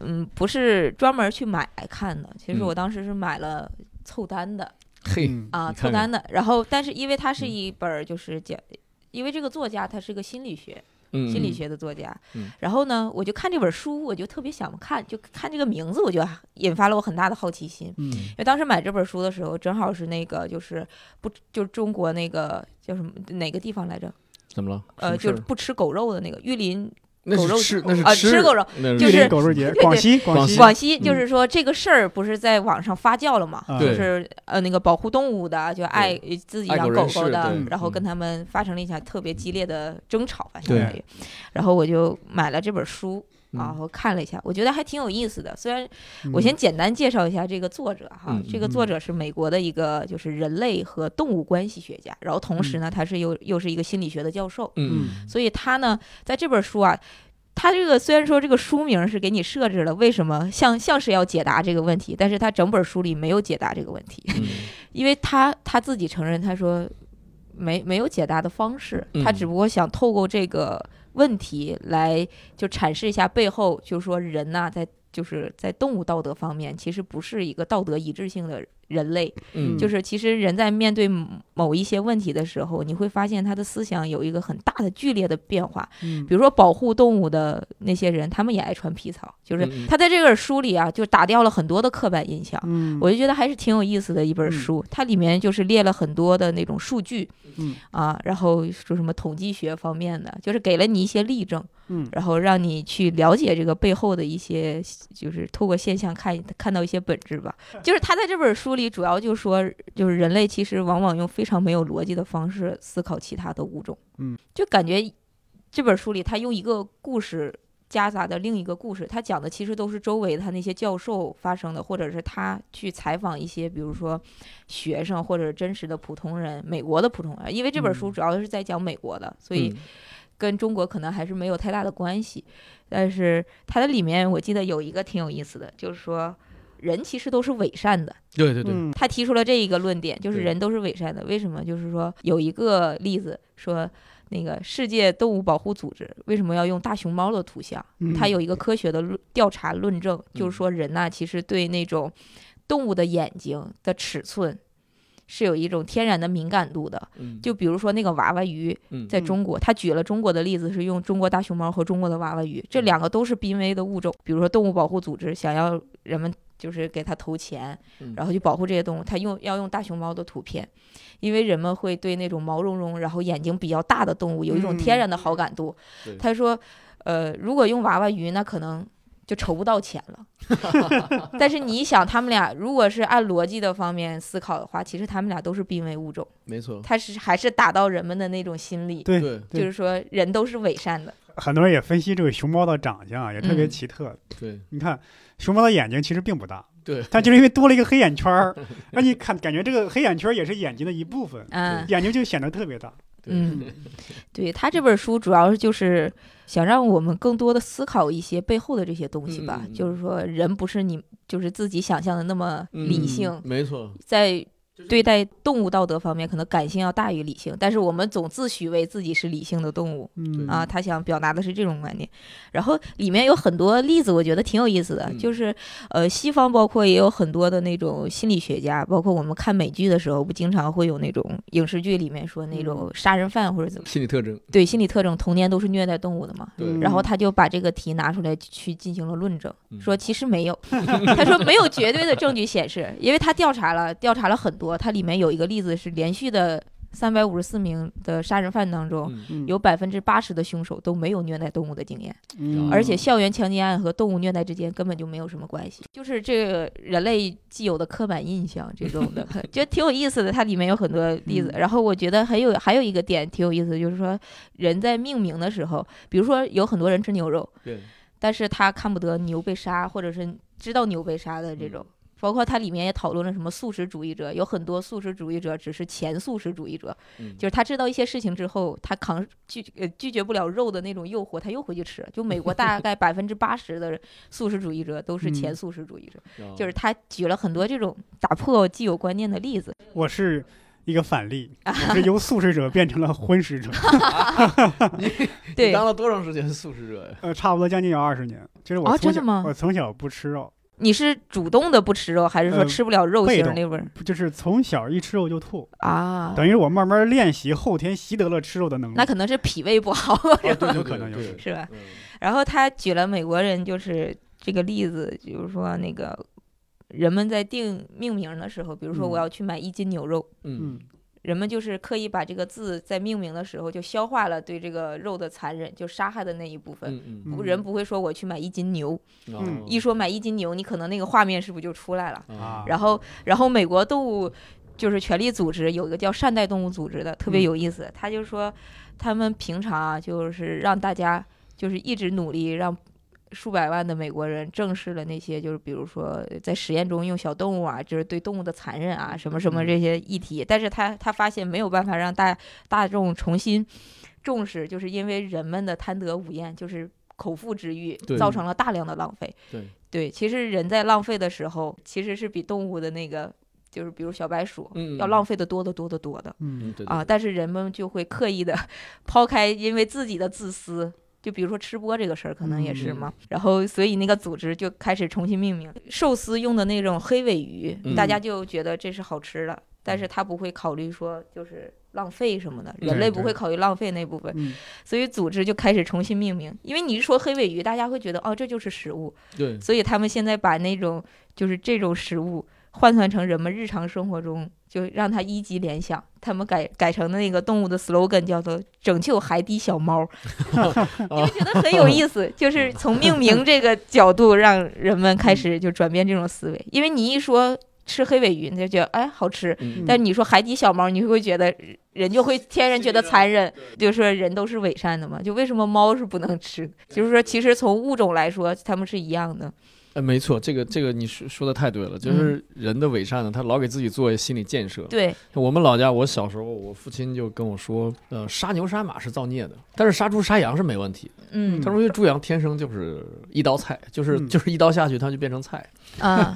嗯，不是专门去买来看的，其实嗯我当时是买了凑单的嘿，嗯啊，凑单的。然后，但是因为它是嗯一本儿就是讲，因为这个作家他是个心理学嗯，心理嗯学的作家嗯，然后呢，我就看这本书，我就特别想看，就看这个名字，我就引发了我很大的好奇心。嗯因为当时买这本书的时候，正好是那个就是不就是中国那个叫什么哪个地方来着？怎么了？呃，就是不吃狗肉的那个玉林那狗肉是吃，那是啊吃狗肉，就是狗肉节，对对广西广广西，广西就嗯是说这个事儿不是在网上发酵了嘛？啊就是呃那个保护动物的，就爱自己养狗狗狗的，然后嗯跟他们发生了一场特别激烈的争吵吧，相当于。然后我就买了这本书。啊，嗯。我看了一下，我觉得还挺有意思的。虽然嗯。我先简单介绍一下这个作者哈，嗯这个作者是美国的一个就是人类和动物关系学家，然后同时呢，他是又又是一个心理学的教授，嗯。所以他呢在这本书啊，他这个虽然说这个书名是给你设置了为什么像像是要解答这个问题，但是他整本书里没有解答这个问题，嗯。因为他他自己承认他说没没有解答的方式，他嗯只不过想透过这个问题来就阐释一下背后，就是说人呐、在就是在动物道德方面，其实不是一个道德一致性的人类，嗯，就是其实人在面对某某一些问题的时候，你会发现他的思想有一个很大的剧烈的变化。嗯。比如说保护动物的那些人，他们也爱穿皮草，就是他在这本书里啊，就打掉了很多的刻板印象。嗯。我就觉得还是挺有意思的一本嗯。书，它里面就是列了很多的那种数据嗯。啊，然后说什么统计学方面的，就是给了你一些例证，嗯。然后让你去了解这个背后的一些，就是透过现象看看到一些本质吧。就是他在这本书里主要就说，就是人类其实往往用非常没有逻辑的方式思考其他的物种。嗯，就感觉这本书里他用一个故事夹杂的另一个故事。他讲的其实都是周围他那些教授发生的，或者是他去采访一些，比如说学生或者是真实的普通人，美国的普通人。因为这本书嗯主要是在讲美国的，所以嗯跟中国可能还是没有太大的关系。但是它的里面我记得有一个挺有意思的，就是说人其实都是伪善的。对对对，嗯他提出了这一个论点，就是人都是伪善的。为什么？就是说有一个例子说，那个世界动物保护组织为什么要用大熊猫的图像？嗯它有一个科学的论调查论证，就嗯是说人呐、其实对那种动物的眼睛的尺寸是有一种天然的敏感度的。嗯就比如说那个娃娃鱼，嗯在中国，他举了中国的例子，是用中国大熊猫和中国的娃娃鱼，这嗯两个都是濒危的物种。比如说动物保护组织想要人们就是给他投钱，嗯然后去保护这些动物，他用要用大熊猫的图片，因为人们会对那种毛茸茸，然后眼睛比较大的动物有一种天然的好感度。对他说，呃，如果用娃娃鱼，那可能。就筹不到钱了，但是你想，他们俩如果是按逻辑的方面思考的话，其实他们俩都是濒危物种。没错，他是还是打到人们的那种心理，对就是说人都是伪善的。很多人也分析这个熊猫的长相啊，也特别嗯奇特。对你看，熊猫的眼睛其实并不大，对，但就是因为多了一个黑眼圈儿，让你看感觉这个黑眼圈儿也是眼睛的一部分，嗯眼睛就显得特别大。嗯，对他这本书主要是就是想让我们更多的思考一些背后的这些东西吧，就是说人不是你就是自己想象的那么理嗯性，没错，在对待动物道德方面，可能感性要大于理性，但是我们总自诩为自己是理性的动物。嗯啊，他想表达的是这种观点，然后里面有很多例子，我觉得挺有意思的。嗯就是呃，西方包括也有很多的那种心理学家，包括我们看美剧的时候，不经常会有那种影视剧里面说那种杀人犯或者怎么，心理特征，对心理特征，童年都是虐待动物的嘛。然后他就把这个题拿出来去进行了论证，嗯说其实没有，他说没有绝对的证据显示，因为他调查了，调查了很多，它里面有一个例子是连续的三百五十四名的杀人犯当中，有百分之八十的凶手都没有虐待动物的经验，嗯。而且校园强奸案和动物虐待之间根本就没有什么关系，就是这个人类既有的刻板印象这种的，觉得挺有意思的。它里面有很多例子，嗯。然后我觉得还有还有一个点挺有意思，就是说人在命名的时候，比如说有很多人吃牛肉，但是他看不得牛被杀，或者是知道牛被杀的这种。包括它里面也讨论了什么素食主义者，有很多素食主义者只是前素食主义者，嗯就是他知道一些事情之后，他扛拒呃拒绝不了肉的那种诱惑，他又回去吃。就美国大概百分之八十的素食主义者都是前嗯素食主义者，哦就是他举了很多这种打破既有观念的例子。我是一个反例，我是由素食者变成了荤食者，你对，当了多长时间素食者呀？呃，差不多将近有二十年。其实我哦从小、真的吗我从小不吃肉，你是主动的不吃肉，还是说呃吃不了肉腥那味儿就是从小一吃肉就吐，啊？等于我慢慢练习，后天习得了吃肉的能力。那可能是脾胃不好，哦 对对有可能就是是吧？嗯然后他举了美国人就是这个例子，就是说那个人们在定命名的时候，比如说嗯我要去买一斤牛肉。嗯嗯人们就是刻意把这个字在命名的时候就消化了对这个肉的残忍，就杀害的那一部分。嗯嗯不，人不会说我去买一斤牛，一说买一斤牛，你可能那个画面是不是就出来了？啊然后，然后美国动物就是权力组织有一个叫善待动物组织的，特别嗯有意思。他就说，他们平常啊，就是让大家就是一直努力让。数百万的美国人正视了那些，就是比如说在实验中用小动物啊，就是对动物的残忍啊，什么什么这些议题。但是他他发现没有办法让大大众重新重视，就是因为人们的贪得无厌，就是口腹之欲，造成了大量的浪费。对对，其实人在浪费的时候，其实是比动物的那个，就是比如小白鼠，嗯要浪费的多得多得多的嗯嗯对啊。但是人们就会刻意的 抛开，因为自己的自私。就比如说吃播这个事儿，可能也是嘛。然后，所以那个组织就开始重新命名寿司用的那种黑尾鱼，嗯大家就觉得这是好吃的，但是他不会考虑说就是浪费什么的，人类不会考虑浪费那部分。嗯。所以组织就开始重新命名，因为你一说黑尾鱼，大家会觉得哦，这就是食物，对。所以他们现在把那种就是这种食物换算成人们日常生活中，就让它一级联想。他们改改成的那个动物的 slogan 叫做“拯救海底小猫 ”，你们觉得很有意思，就是从命名这个角度让人们开始就转变这种思维。因为你一说吃黑尾鱼，你就觉得哎好吃。嗯但你说海底小猫，你会觉得人就会天然觉得残忍，就是说人都是伪善的嘛。就为什么猫是不能吃？就是说，其实从物种来说，它们是一样的。呃，没错，这个这个你说说的太对了，就是人的伪善呢，他老给自己做心理建设。对，我们老家，我小时候，我父亲就跟我说，呃，杀牛杀马是造孽的，但是杀猪杀羊是没问题。嗯他说，因为猪羊天生就是一刀菜，就是嗯就是一刀下去，它就变成菜。啊，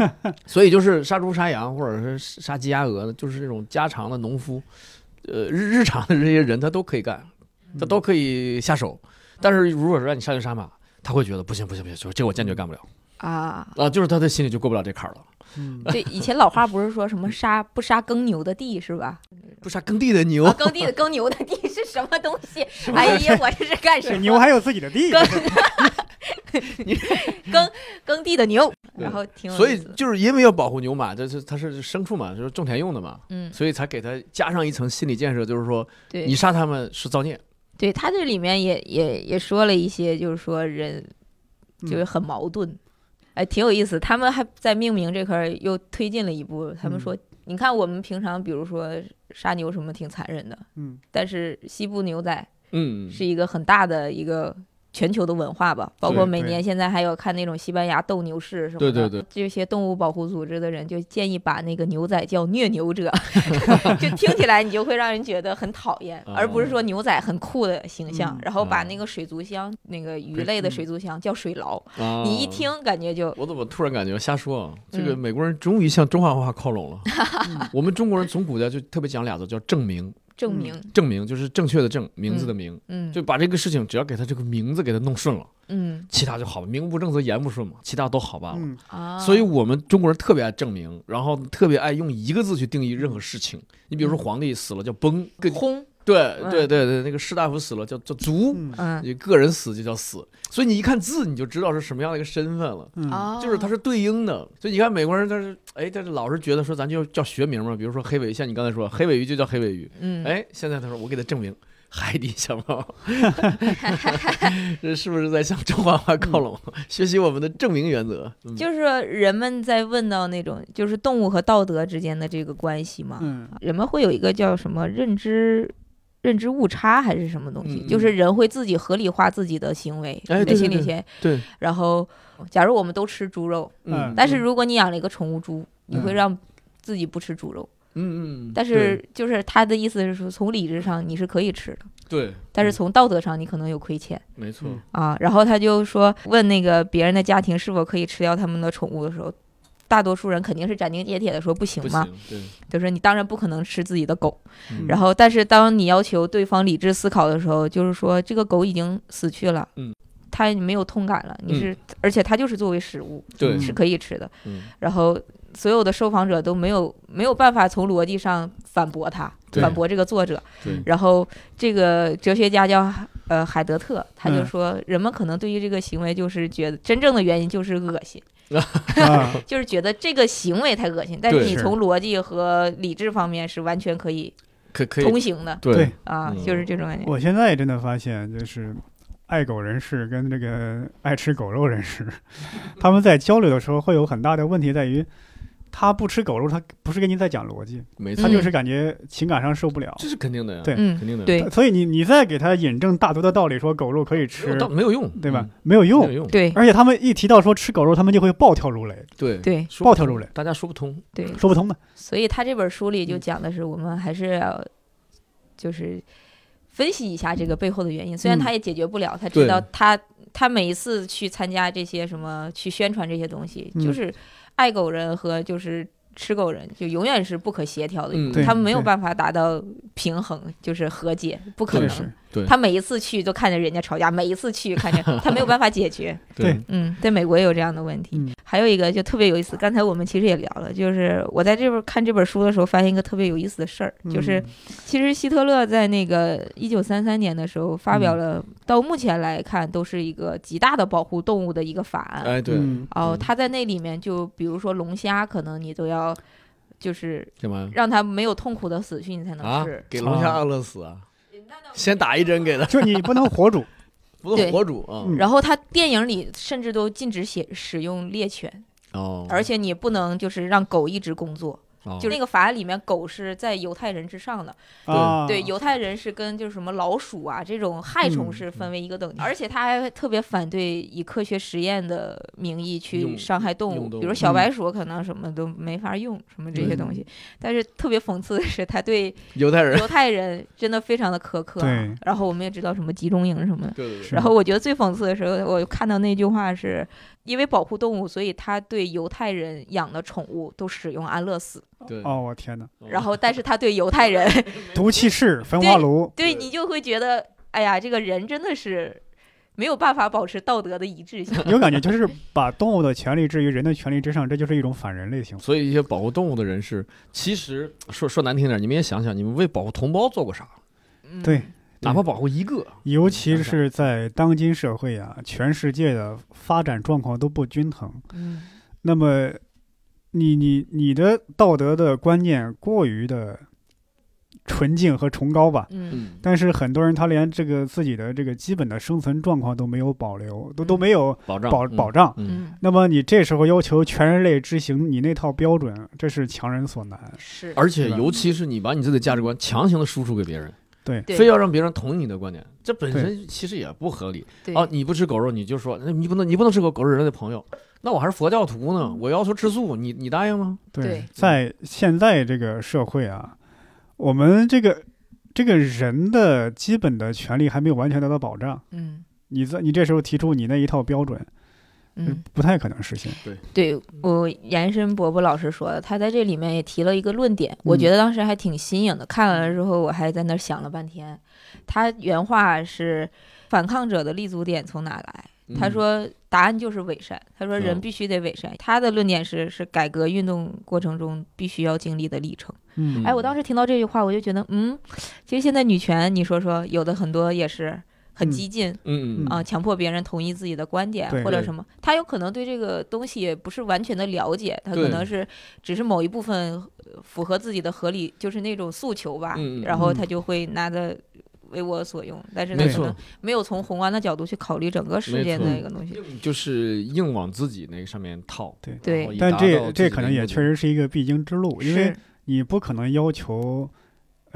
所以就是杀猪杀羊，或者是杀鸡鸭鹅，就是这种家常的农夫，呃，日日常的这些人他都可以干，他都可以下手。但是如果说让你杀牛杀马，他会觉得不行不行不行，这我坚决干不了啊，啊，就是他的心里就过不了这坎儿了。嗯对，以前老话不是说什么杀不杀耕牛的地是吧？不杀耕地的牛啊，，耕地的耕牛的地是什么东西？哎呀，我这是干什么？牛还有自己的地，耕耕耕地的牛，然后挺有所以就是因为要保护牛马，这是它是牲畜嘛，就是种田用的嘛，嗯，所以才给它加上一层心理建设，就是说你，杀他们是造孽。对他这里面也也也说了一些，就是说人嗯就是很矛盾，哎，挺有意思。他们还在命名这块儿又推进了一步，他们说，你看我们平常比如说杀牛什么挺残忍的，嗯。但是西部牛仔嗯，是一个很大的一个全球的文化吧，包括每年现在还有看那种西班牙斗牛士什么的。对对对，这些动物保护组织的人就建议把那个牛仔叫虐牛者，就听起来你就会让人觉得很讨厌，哦而不是说牛仔很酷的形象。嗯然后把哦那个水族箱，那个鱼类的嗯水族箱叫水牢，啊你一听感觉就我怎么突然感觉瞎说啊？这个嗯美国人终于向中华文化靠拢了。我们中国人从古代就特别讲俩字，叫正名。证明，证明就是正确的正，名字的名，嗯就把这个事情只要给他这个名字给他弄顺了，嗯。其他就好了。名不正则言不顺嘛，其他都好办了。嗯。啊，所以我们中国人特别爱证明，然后特别爱用一个字去定义任何事情。你比如说皇帝死了叫崩，个轰，对嗯。对对对，那个士大夫死了叫叫卒，嗯。嗯。你个人死就叫死。所以你一看字，你就知道是什么样的一个身份了。就是它是对应的，所以你看美国人他是哎，他是老是觉得说咱就叫学名嘛，比如说黑尾，像你刚才说黑尾鱼就叫黑尾鱼，嗯，哎，现在他说我给他证明海底小猫，这 是不是在向中华文化靠拢，学习我们的证明原则？嗯。就是说人们在问到那种就是动物和道德之间的这个关系嘛，嗯。人们会有一个叫什么认知。认知误差还是什么东西？就是人会自己合理化自己的行为，你的哎对对对心理学。对，然后，假如我们都吃猪肉，嗯但是如果你养了一个宠物猪，你会嗯让自己不吃猪肉。嗯嗯，但是就是他的意思是说，从理智上你是可以吃的，对，但是从道德上你可能有亏欠没错，嗯啊。然后他就说，问那个别人的家庭是否可以吃掉他们的宠物的时候，大多数人肯定是斩钉截铁的说不行嘛，就是你当然不可能吃自己的狗。嗯。然后，但是当你要求对方理智思考的时候，就是说这个狗已经死去了，嗯，它没有痛感了，你是，而且它就是作为食物对。嗯是可以吃的。嗯，然后所有的受访者都没有没有办法从逻辑上反驳他，反驳这个作者。然后这个哲学家叫呃海德特，他就嗯。说，人们可能对于这个行为就是觉得真正的原因就是恶心，啊 就是觉得这个行为太恶心，但是你从逻辑和理智方面是完全可以可可以，通行的对对，啊，嗯就是这种感觉。我现在真的发现，就是爱狗人士跟这个爱吃狗肉人士，他们在交流的时候会有很大的问题在于，他不吃狗肉，他不是跟你在讲逻辑，没错。他，就是感觉情感上受不了。这是肯定的呀，对。嗯肯定的，对。所以你你再给他引证大多的道理，说狗肉可以吃，没有用，对吧？嗯？没有用。没有用，对。而且他们一提到说吃狗肉，他们就会暴跳如雷，对。对。暴跳如雷大家说不通，对，说不通的。所以他这本书里就嗯。讲的是，我们还是要就是分析一下这个背后的原因。虽然嗯。他也解决不了，他知道他他每一次去参加这些什么去宣传这些东西，嗯。就是爱狗人和就是吃狗人就永远是不可协调的，嗯他们没有办法达到平衡，就是和解，不可能。他每一次去都看见人家吵架，每一次去看见 他没有办法解决。对嗯，在美国也有这样的问题。嗯还有一个就特别有意思，刚才我们其实也聊了，就是我在这本看这本书的时候，发现一个特别有意思的事儿，就是嗯其实希特勒在那个一九三三年的时候发表嗯了，到目前来看都是一个极大的保护动物的一个法案。哎，对，嗯哦，嗯他在那里面就比如说龙虾，可能你都要就是让它没有痛苦的死去，你才能啊吃。？给龙虾饿了死啊？先打一针给他，就你不能活煮，不能对。活煮啊嗯。然后他电影里甚至都禁止写使用猎犬，哦，而且你不能就是让狗一直工作，哦。就那个法案里面狗是在犹太人之上的，啊，对，犹太人是跟就是什么老鼠啊这种害虫嗯是分为一个等级，而且他还特别反对以科学实验的名义去伤害动物，动物比如小嗯。白鼠可能什么都没法用，什么这些东西。但是特别讽刺的是，他对犹太人，犹太人真的非常的苛刻、然后我们也知道什么集中营什么的。对对对，然后我觉得最讽刺的时候，我看到那句话是，因为保护动物，所以他对犹太人养的宠物都使用安乐死。对，哦，我天哪，哦然后，但是他对犹太人，毒气室、焚化炉，对对你就会觉得，哎呀，这个人真的是没有办法保持道德的一致性。有感觉就是把动物的权利置于人的权利之上，这就是一种反人类行为。所以一些保护动物的人士，其实说说难听点，你们也想想，你们为保护同胞做过啥？嗯对，哪怕保护一个，尤其是在当今社会啊，全世界的发展状况都不均衡，嗯，那么你你你的道德的观念过于的纯净和崇高吧，嗯。嗯，但是很多人他连这个自己的这个基本的生存状况都没有保留，都都没有保障保保障。嗯，嗯，那么你这时候要求全人类执行你那套标准，这是强人所难。是，而且尤其是你把你自己的价值观强行的输出给别人，对对非要让别人同意你的观点，这本身其实也不合理。对哦，你不吃狗肉，你就说那你不能你不能吃狗狗肉人的朋友，那我还是佛教徒呢，我要求吃素，你你答应吗？对在现在这个社会啊，我们这个这个人的基本的权利还没有完全得到保障。嗯你在你这时候提出你那一套标准，嗯，不太可能实现。对对我延伸伯伯老师说的，他在这里面也提了一个论点，我觉得当时还挺新颖的。看完了之后，我还在那儿想了半天。他原话是：反抗者的立足点从哪来？他嗯说答案就是伪善。他说人哦必须得伪善。他的论点是是改革运动过程中必须要经历的历程。嗯哎，我当时听到这句话，我就觉得，嗯，其实现在女权，你说说，有的很多也是很嗯激进。嗯嗯啊，强迫别人同意自己的观点或者什么，他有可能对这个东西也不是完全的了解，他可能是只是某一部分呃符合自己的合理，就是那种诉求吧，然后他就会拿着为我所用，但是他可能没有从宏观的角度去考虑整个世界的一个东西。就是硬往自己那个上面套，对对但这这可能也确实是一个必经之路，因为，你不可能要求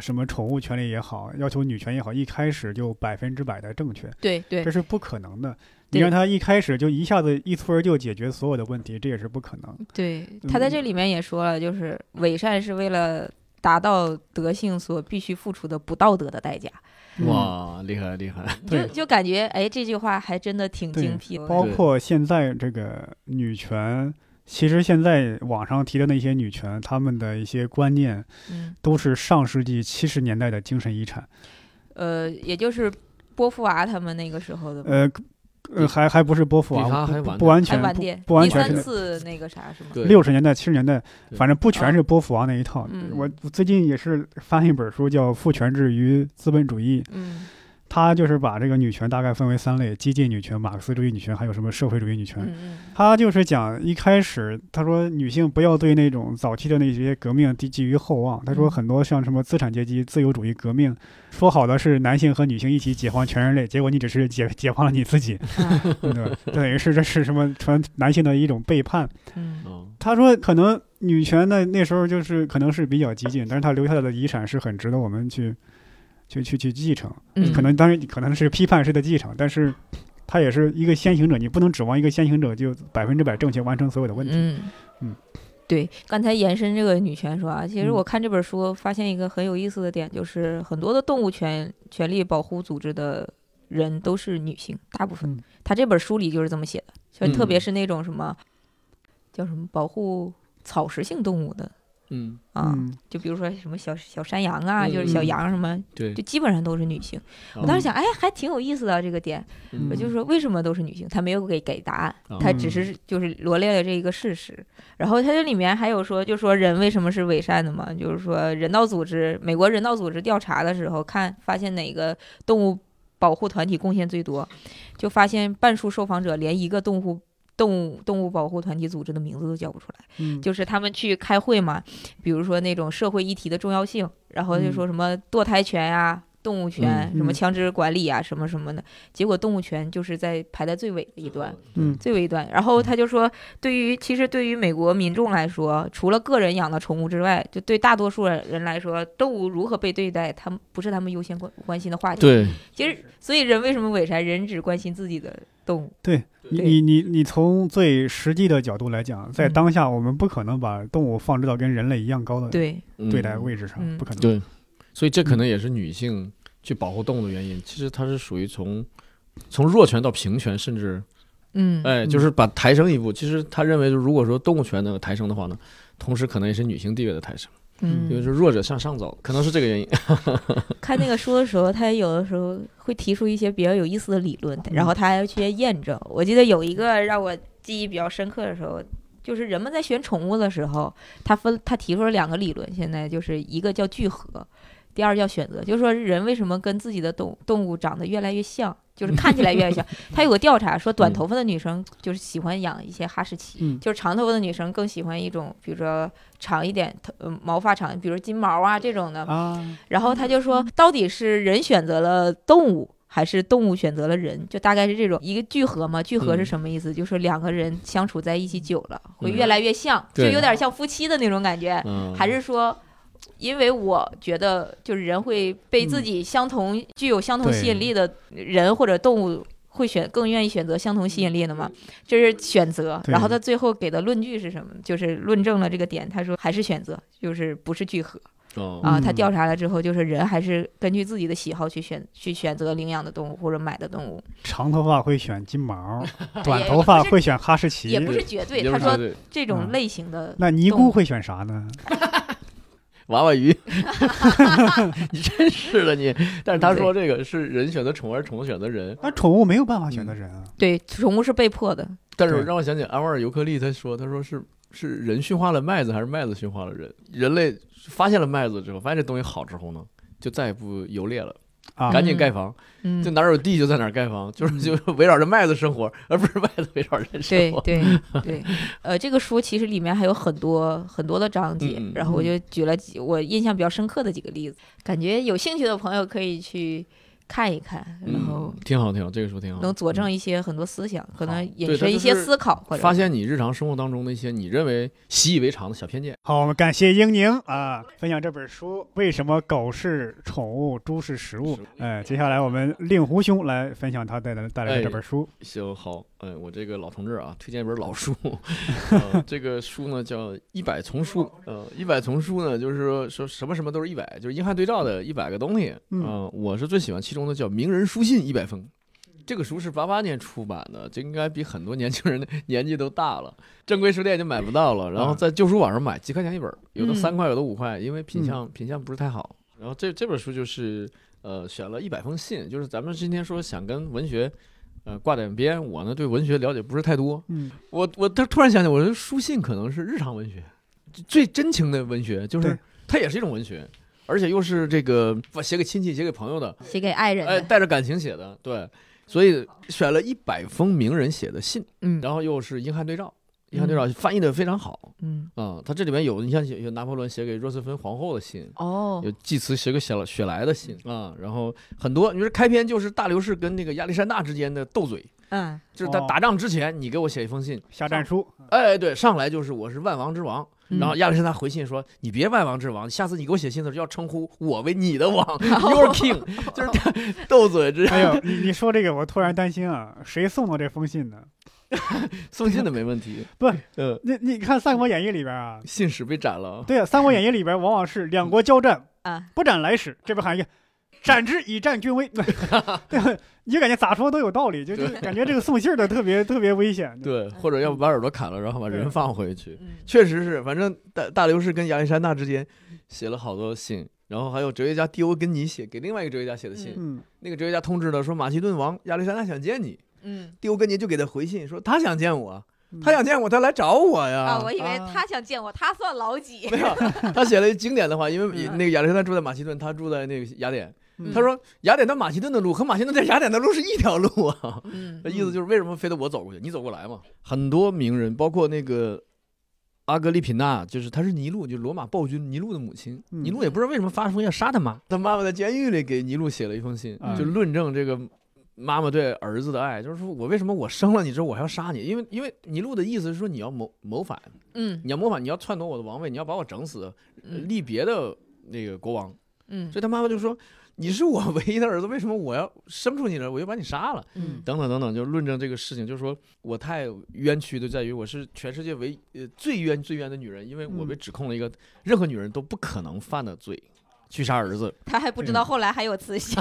什么宠物权利也好，要求女权也好，一开始就百分之百的正确，对对这是不可能的。你对让他一开始就一下子一蹴而就解决所有的问题，这也是不可能。对，他在这里面也说了，就是伪善是为了达到德性所必须付出的不道德的代价。嗯，哇，厉害厉害，就就感觉，哎，这句话还真的挺精辟的。包括现在这个女权，其实现在网上提的那些女权，她们的一些观念嗯，都是上世纪七十年代的精神遗产。呃，也就是波伏娃他们那个时候的，呃，呃，还还不是波伏娃，不完全不完第三全是次那个啥是吗？对，六十年代、七十年代，反正不全是波伏娃那一套。我最近也是翻一本书，叫《父权制与资本主义》，嗯它就是把这个女权大概分为三类：激进女权、马克思主义女权，还有什么社会主义女权。他就是讲一开始，他说女性不要对那种早期的那些革命寄寄予厚望。他说嗯很多像什么资产阶级自由主义革命，说好的是男性和女性一起解放全人类，结果你只是解解放了你自己，啊 对？等于是这是什么传男性的一种背叛。他说可能女权呢那时候就是可能是比较激进，但是他留下来的遗产是很值得我们去去去去继承。嗯，可能当然可能是批判式的继承，但是他也是一个先行者，你不能指望一个先行者就百分之百正确完成所有的问题。嗯嗯，对，刚才延伸这个女权说啊，其实嗯我看这本书发现一个很有意思的点，就是很多的动物权权利保护组织的人都是女性，大部分嗯。他这本书里就是这么写的，就嗯特别是那种什么叫什么保护草食性动物的嗯，就比如说什么小小山羊啊，嗯就是小嗯羊什么，对就，基本上都是女性。我当时想，哎，还挺有意思的这个点。嗯我就说为什么都是女性，他没有给给答案，哦他只是就是罗列了这一个事实。然后他这里面还有说，就说人为什么是伪善的嘛？就是说人道组织，美国人道组织调查的时候，看发现哪个动物保护团体贡献最多，就发现半数受访者连一个动物。动物动物保护团体组织的名字都叫不出来，嗯，就是他们去开会嘛，比如说那种社会议题的重要性，然后就说什么堕胎权呀、动物权、什么枪支管理啊，什么什么的。结果动物权就是在排在最尾的一端，嗯最尾一端。然后他就说，对于其实对于美国民众来说，除了个人养的宠物之外，就对大多数人来说，动物如何被对待，他们不是他们优先关关心的话题。，对，其实所以人为什么伪善？人只关心自己的动物。对你对你你你从最实际的角度来讲，在嗯当下我们不可能把动物放置到跟人类一样高的对，对待嗯位置上，嗯不可能。对，所以这可能也是女性去保护动物的原因。其实它是属于从从弱权到平权，甚至嗯，哎，就是把抬升一步。其实他认为，如果说动物权能抬升的话呢，同时可能也是女性地位的抬升，因为嗯，是弱者向上走，可能是这个原因。看那个书的时候，他有的时候会提出一些比较有意思的理论，然后他还要去验证。我记得有一个让我记忆比较深刻的时候，就是人们在选宠物的时候，他分他提出了两个理论，现在就是一个叫聚合，第二叫选择，就是说人为什么跟自己的动动物长得越来越像，就是看起来越来越像。他有个调查说，短头发的女生就是喜欢养一些哈士奇，嗯就是长头发的女生更喜欢一种，比如说长一点，头呃毛发长，比如金毛啊这种的。啊，然后他就说，到底是人选择了动物，还是动物选择了人？就大概是这种一个聚合嘛。聚合是嗯什么意思？就是两个人相处在一起久了，会嗯越来越像，就有点像夫妻的那种感觉。嗯，还是说，因为我觉得，就是人会被自嗯己相同、具有相同吸引力的人或者动物。会选更愿意选择相同吸引力的嘛？这是选择。然后他最后给的论据是什么？就是论证了这个点。他说还是选择，就是不是聚合。哦啊，他嗯调查了之后，就是人还是根据自己的喜好去选去选择领养的动物或者买的动物，长头发会选金毛，短头发会选哈士奇也，不是绝对。他说这种嗯类型的那尼姑会选啥呢？娃娃鱼，你真是的你。但是他说这个是人选择宠物，还是宠物选择人。那宠物没有办法选择人啊。对宠物是被迫的，但是对让我想起安瓦尔尤克利，他说他说是是人驯化了麦子，还是麦子驯化了人？人类发现了麦子之后，发现这东西好之后呢，就再也不游猎了，啊，赶紧盖房，嗯。就，哪儿有地就在哪儿盖房，就是 就围绕着麦子生活，而不是麦子围绕人生活。对对对，呃，这个书其实里面还有很多很多的章节，然后我就举了几我印象比较深刻的几个例子，感觉有兴趣的朋友可以去看一看，然后嗯，挺好挺好，这个书挺好，能佐证一些很多思想，可能引申一些思考或者发现你日常生活当中的一些你认为习以为常的小偏见。好，我们感谢英宁啊，分享这本书《为什么狗是宠物，猪是食物。哎，接下来我们令狐兄来分享他带来带来的这本书。行好，哎，我这个老同志啊，推荐一本老书，呃，这个书呢叫《一百丛书》，呃，一百丛书呢就是说说什么什么都是一百，就是英汉对照的一百个东西，嗯呃我是最喜欢其中的叫《名人书信一百封》。这个书是八八年出版的，这应该比很多年轻人的年纪都大了，正规书店就买不到了，然后在旧书网上买几块钱一本，有的嗯。三块，有的五块，因为品嗯。相品相不是太好。然后这这本书就是呃选了一百封信，就是咱们今天说想跟文学呃挂点边，我呢对文学了解不是太多，嗯，我我突突然想起，我觉得书信可能是日常文学最真情的文学，就是它也是一种文学，而且又是这个不写给亲戚、写给朋友的，写给爱人哎，带着感情写的，对，所以选了一百封名人写的信，嗯然后又是英汉对照，英汉对照翻译的非常好嗯，啊、它这里面有你像有有拿破仑写给若瑟芬皇后的信。哦有，祭词写给雪雪莱的信啊，然后很多，你说开篇就是大流士跟那个亚历山大之间的斗嘴，嗯就是他哦打仗之前你给我写一封信，下战书。哎，对，上来就是我是万王之王，嗯然后亚历山大回信说你别万王之王，下次你给我写信的时候要称呼我为你的王，Your King，就是他斗嘴之哎呦，你你说这个，我突然担心啊，谁送的这封信呢？送信的没问题，不，呃，你你看《三国演义》里边啊，信使被斩了，对啊，《三国演义》里边往往是两国交战，啊，不斩来使，这边喊一个斩之以战军威，对？你就感觉咋说都有道理，就就感觉这个送信儿的特别 特别危险。对，或者要不把耳朵砍了，然后把人放回去，嗯。确实是，反正大大流士跟亚历山大之间写了好多信，然后还有哲学家迪欧根尼写给另外一个哲学家写的信，嗯，那个哲学家通知了说马其顿王亚历山大想见你，嗯。迪欧根尼就给他回信说他想见我，嗯。他想见我，他来找我呀。啊，我以为啊。他想见我，他算老几？没有，他写了一经典的话，因为嗯。那个亚历山大住在马其顿，他住在那个雅典。嗯他说雅典到马其顿的路和马其顿在雅典的路是一条路啊。嗯那意思就是为什么非得我走过去，你走过来嘛？很多名人，包括那个阿格里品娜，就是她是尼禄，就是罗马暴君尼禄的母亲。嗯尼禄也不知道为什么发疯要杀他妈，他妈妈在监狱里给尼禄写了一封信，嗯就论证这个妈妈对儿子的爱，就是说我为什么我生了你之后我还要杀你？因为因为尼禄的意思是说你要谋谋反，嗯你要谋反，你要篡夺我的王位，你要把我整死，立别的那个国王。嗯所以他妈妈就说：“你是我唯一的儿子，为什么我要生出你来，我就把你杀了？”嗯等等等等，就论证这个事情，就是说我太冤屈的在于我是全世界唯呃最冤最冤的女人，因为我被嗯指控了一个任何女人都不可能犯的罪，去杀儿子。他还不知道后来还有慈禧。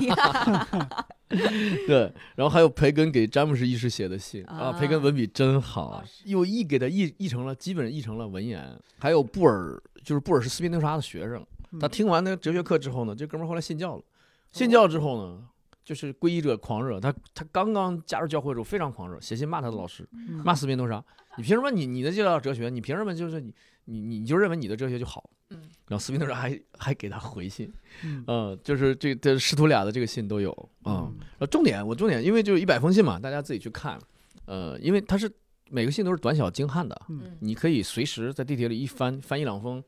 对，然后还有培根给詹姆斯一世写的信啊，培根啊文笔真好，又译给他译译成了基本译成了文言。还有布尔，就是布尔是斯宾诺莎的学生，他嗯听完那个哲学课之后呢，这哥们儿后来信教了。信教之后呢，就是皈依者狂热。他他刚刚加入教会的时候非常狂热，写信骂他的老师，嗯骂斯宾诺莎。你凭什么你你的教哲学？你凭什么就是你你你就认为你的哲学就好？嗯然后斯宾诺莎还还给他回信，嗯呃，就是这这师徒俩的这个信都有啊。嗯呃，重点我重点，因为就一百封信嘛，大家自己去看。呃，因为他是每个信都是短小精悍的，嗯嗯你可以随时在地铁里一翻翻一两封，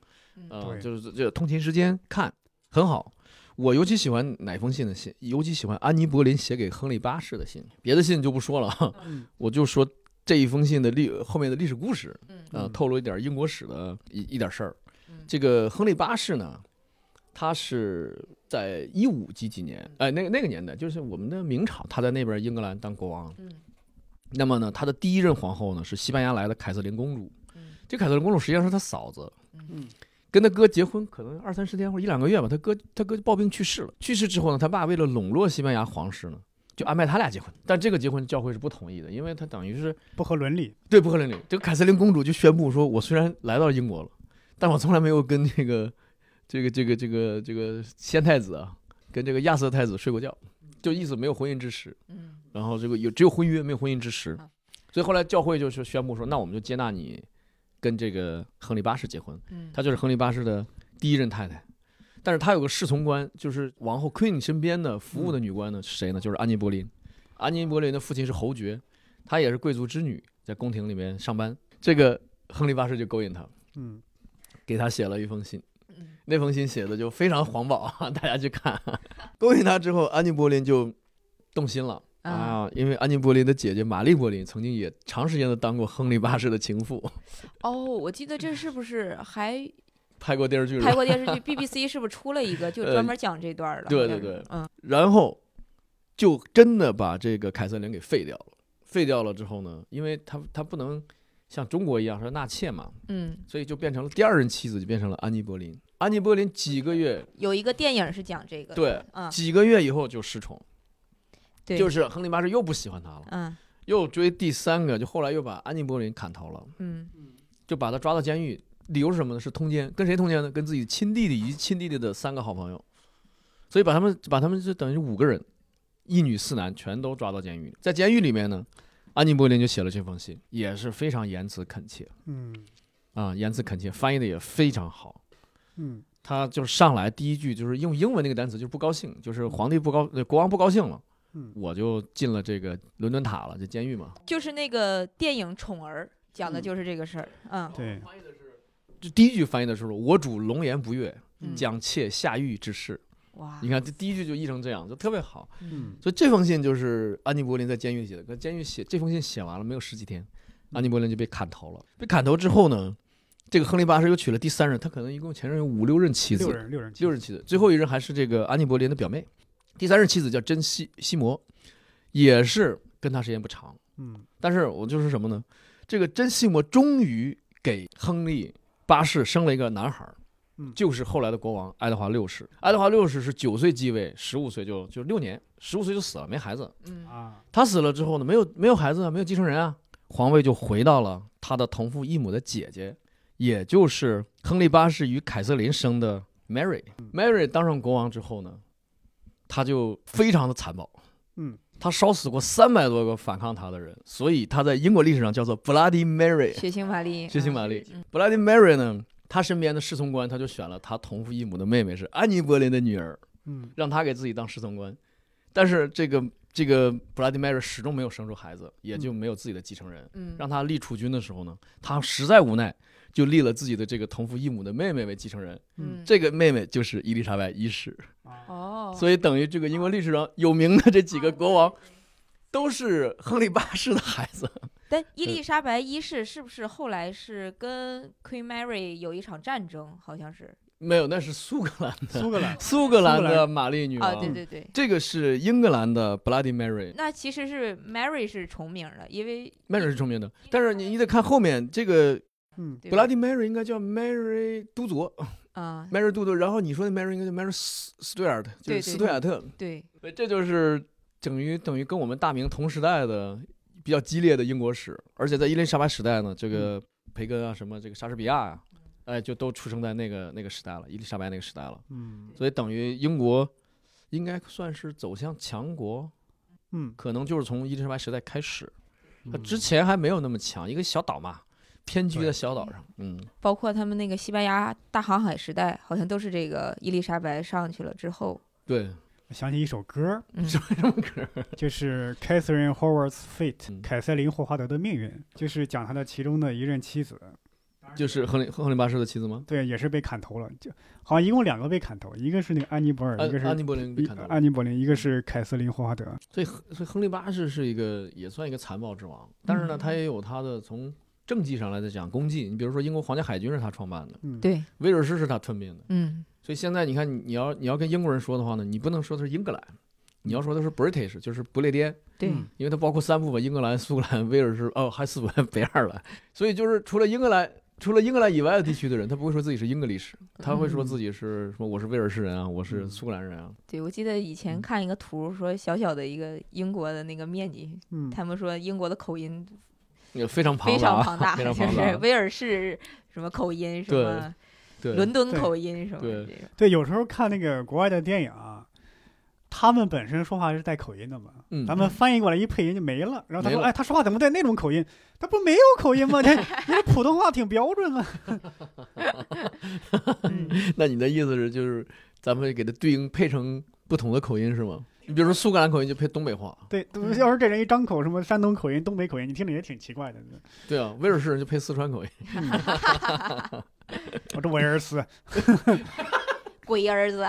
呃，就是这通勤时间看很好。我尤其喜欢哪封信的信，尤其喜欢安妮·柏林写给亨利八世的信，别的信就不说了，嗯。我就说这一封信的历后面的历史故事，嗯。透露一点英国史的一一点事儿。嗯。这个亨利八世呢，他是在一五几几年，哎、那个那个年代，就是我们的明朝，他在那边英格兰当国王。嗯。那么呢，他的第一任皇后呢是西班牙来的凯瑟琳公主。嗯。这凯瑟琳公主实际上是他嫂子，嗯跟他哥结婚可能二三十天或者一两个月吧，他哥他哥暴病去世了。去世之后呢，他爸为了笼络西班牙皇室呢，就安排他俩结婚。但这个结婚教会是不同意的，因为他等于是不合伦理。对不合伦理。这个凯瑟琳公主就宣布说：“我虽然来到英国了，但我从来没有跟这个这个这个这个这个先太子啊，跟这个亚瑟太子睡过觉，就意思没有婚姻之实。嗯然后这个有只有婚约没有婚姻之实啊，所以后来教会就是宣布说，那我们就接纳你跟这个亨利八世结婚。嗯，她就是亨利八世的第一任太太。但是她有个侍从官，就是王后 Queen 身边的服务的女官呢，是谁呢？就是安妮·柏林。安妮·柏林的父亲是侯爵，她也是贵族之女，在宫廷里面上班。这个亨利八世就勾引她，嗯给她写了一封信。嗯那封信写的就非常黄暴，大家去看。勾引她之后，安妮·柏林就动心了。啊啊，因为安妮·柏林的姐姐玛丽·柏林曾经也长时间的当过亨利八世的情妇，哦，我记得这是不是还 拍过电视剧拍过电视剧？BBC 是不是出了一个就呃 专门讲这段儿的？对对对嗯然后就真的把这个凯瑟琳给废掉了。废掉了之后呢，因为他他不能像中国一样说纳妾嘛，嗯，所以就变成了第二任妻子，就变成了安妮·柏林。安妮·柏林几个月，有一个电影是讲这个的。对，嗯，几个月以后就失宠，对，就是亨利八世又不喜欢他了，嗯又追第三个，就后来又把安妮·柏林砍头了，嗯就把他抓到监狱。理由是什么呢？是通奸，跟谁通奸呢？跟自己亲弟弟以及亲弟弟的三个好朋友，所以把他们把他们就等于五个人，一女四男全都抓到监狱里。在监狱里面呢，安妮·柏林就写了这封信，也是非常言辞恳切嗯啊，言辞恳切，翻译的也非常好。嗯他就上来第一句就是用英文那个单词，就是不高兴，就是皇帝不高，呃国王不高兴了，嗯我就进了这个伦敦塔了，这监狱嘛。就是那个电影《宠儿》讲的嗯就是这个事儿。嗯对这第一句翻译的时候，我主龙颜不悦，嗯，将妾下狱之事。哇，你看这第一句就译成这样，就特别好。嗯所以这封信就是安妮·柏林在监狱写的。可监狱写这封信写完了没有十几天，安妮·柏林就被砍头了。被砍头之后呢，这个亨利八世又娶了第三任，他可能一共前任有五六任妻子，六人六人六任妻子，最后一任还是这个安妮·柏林的表妹。第三任妻子叫珍西西摩，也是跟他时间不长。嗯但是我就是什么呢？这个珍西摩终于给亨利八世生了一个男孩儿嗯，就是后来的国王爱德华六世。爱德华六世是九岁继位，十五岁就就六年，十五岁就死了，没孩子。嗯啊他死了之后呢，没有没有孩子啊，没有继承人啊，皇位就回到了他的同父异母的姐姐，也就是亨利八世与凯瑟琳生的 Mary。Mary 当上国王之后呢，他就非常的残暴，嗯。他烧死过三百多个反抗他的人，所以他在英国历史上叫做 Bloody Mary，血腥玛丽，血腥玛丽。嗯。Bloody Mary 呢，他身边的侍从官他就选了他同父异母的妹妹是安妮·柏林的女儿，嗯。让他给自己当侍从官。但是这个这个 Bloody Mary 始终没有生出孩子，也就没有自己的继承人。嗯，让他立储君的时候呢，他实在无奈，就立了自己的这个同父异母的妹妹为继承人。嗯这个妹妹就是伊丽莎白一世，哦，所以等于这个英国历史上有名的这几个国王，都是亨利八世的孩子。但伊丽莎白一世是不是后来是跟 Queen Mary 有一场战争？好像是没有，那是苏格兰的，苏格兰苏格兰的玛丽女啊，王。对对对。这个是英格兰的 Bloody Mary，Mary 那其实是 Mary 是重名的，因为 Mary 是重名的，但是你你得看后面这个嗯。Bloody Mary 应该叫 Mary 都铎啊，，Mary 都铎，然后你说的 Mary 应该叫 Mary 斯斯图亚特，就是斯图亚特。对，对，这就是等于等于跟我们大明同时代的比较激烈的英国史，而且在伊丽莎白时代呢，这个培根啊，什么这个莎士比亚啊、哎，就都出生在那个那个时代了，伊丽莎白那个时代了，嗯。所以等于英国应该算是走向强国，嗯，可能就是从伊丽莎白时代开始，它嗯。之前还没有那么强，一个小岛嘛，偏居的小岛上，嗯，包括他们那个西班牙大航海时代，好像都是这个伊丽莎白上去了之后，对，我想起一首歌，嗯，什么歌？就是 Catherine Howard's Fate，嗯。凯瑟琳霍华德的命运，就是讲他的其中的一任妻子，就是亨利亨利八世的妻子吗？对，也是被砍头了，就好像一共两个被砍头，一个是那个安妮博尔，一个是安安妮博林被一砍头。安妮博林，一个是凯瑟琳霍华德，所以亨所以亨利八世是一个也算一个残暴之王，但是呢，嗯。他也有他的从政绩上来讲功绩。你比如说，英国皇家海军是他创办的，嗯，对，威尔士是他吞并的。嗯所以现在你看，你你要你要跟英国人说的话呢，你不能说的是英格兰，你要说的是 British，就是不列颠，对，嗯因为它包括三部分：英格兰、苏格兰、威尔士，哦，还四部分北爱尔兰。所以就是除了英格兰。除了英格兰以外的地区的人，他不会说自己是英格历史，他会说自己是什么？我是威尔士人啊，我是苏格兰人啊。对，我记得以前看一个图，说小小的一个英国的那个面积，嗯，他们说英国的口音也非常庞大非，常庞大，非常就庞大。是威尔士什么口音，什对么对，伦敦口音什么对有时候看那个国外的电影啊，他们本身说话是带口音的嘛，嗯咱们翻译过来一配音就没了。然后他说：“哎，他说话怎么带那种口音？他不没有口音吗？这你 这普通话挺标准啊。嗯，那你的意思是，就是咱们给他对应配成不同的口音是吗？你比如说苏格兰口音就配东北话，对，要是这人一张口，什么山东口音、东北口音，你听着也挺奇怪的。对啊，威尔士人就配四川口音。我这威尔斯，鬼儿子，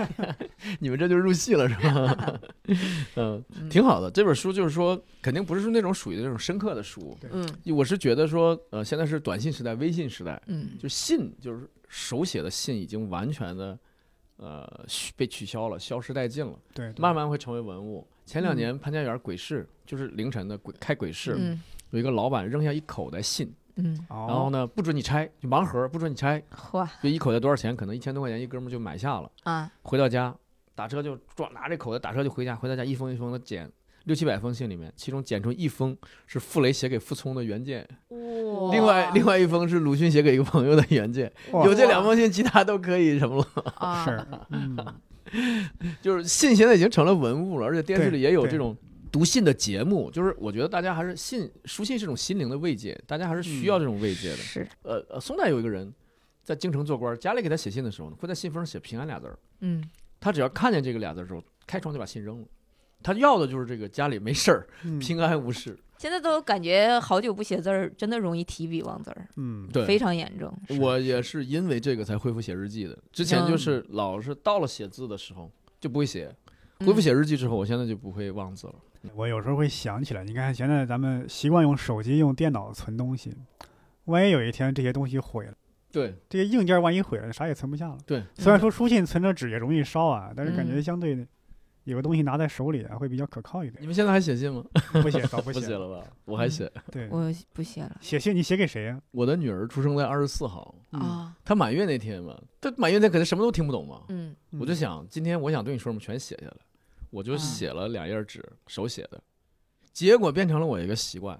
你们这就入戏了是吧？嗯，嗯挺好的。这本书就是说，肯定不是那种属于那种深刻的书。嗯我是觉得说，呃，现在是短信时代、微信时代，嗯就信就是手写的信已经完全的，呃，被取消了，消失殆尽了，对，对。慢慢会成为文物。前两年潘家园鬼市就是凌晨的鬼开鬼市，嗯。有一个老板扔下一口袋信，然后呢不准你拆，就盲盒不准你拆，嚯就一口袋多少钱？可能一千多块钱，一哥们就买下了。啊，回到家打车就装拿这口袋打车就回家，回到家一封一封的捡。六七百封信里面，其中捡出一封是傅雷写给傅聪的原件，哇另外另外一封是鲁迅写给一个朋友的原件。有这两封信，其他都可以什么了？啊，是，嗯，就是信现在已经成了文物了，而且电视里也有这种读信的节目。就是我觉得大家还是信书信是种心灵的慰藉，大家还是需要这种慰藉的。是，呃呃，宋代有一个人在京城做官，家里给他写信的时候呢，会在信封上写“平安”俩字儿。嗯他只要看见这个俩字儿的时候，开窗就把信扔了。他要的就是这个家里没事儿，嗯平安无事。现在都感觉好久不写字儿，真的容易提笔忘字儿，嗯，对，非常严重。我也是因为这个才恢复写日记的。之前就是老是到了写字的时候就不会写，恢复嗯写日记之后，我现在就不会忘字了。我有时候会想起来，你看现在咱们习惯用手机、用电脑存东西，万一有一天这些东西毁了，对这些硬件万一毁了，啥也存不下了。对，虽然说书信存着纸也容易烧啊，但是感觉嗯相对的有个东西拿在手里啊，会比较可靠一点。你们现在还写信吗？不写早不不写写了吧？我还写。对，我不写了写信你写给谁呀、我的女儿出生在二十四号，嗯啊，她满月那天嘛，她满月那天肯定什么都听不懂嘛。嗯嗯我就想今天我想对你说什么全写下来，我就啊写了两页纸，手写的，结果变成了我一个习惯。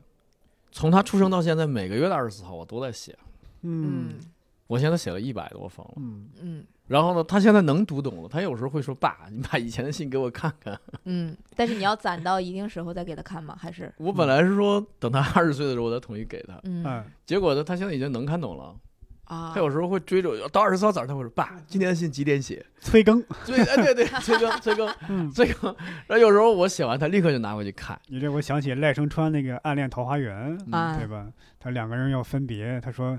从她出生到现在，每个月的二十四号我都在写。嗯嗯我现在写了一百多封了。嗯嗯然后呢，他现在能读懂了，他有时候会说：“爸，你把以前的信给我看看。嗯，但是你要攒到一定时候再给他看吗？还是”我本来是说等他二十岁的时候我再统一给他，嗯嗯结果呢，他现在已经能看懂了。啊他有时候会追着我，到二十四号早上他会说：“爸，今天的信几点写催更，？”对，哎，对对，催更催更 嗯，催更。然后有时候我写完，他立刻就拿回去看。你这我想起赖声川那个《暗恋桃花源》，啊对吧？他两个人要分别，他说。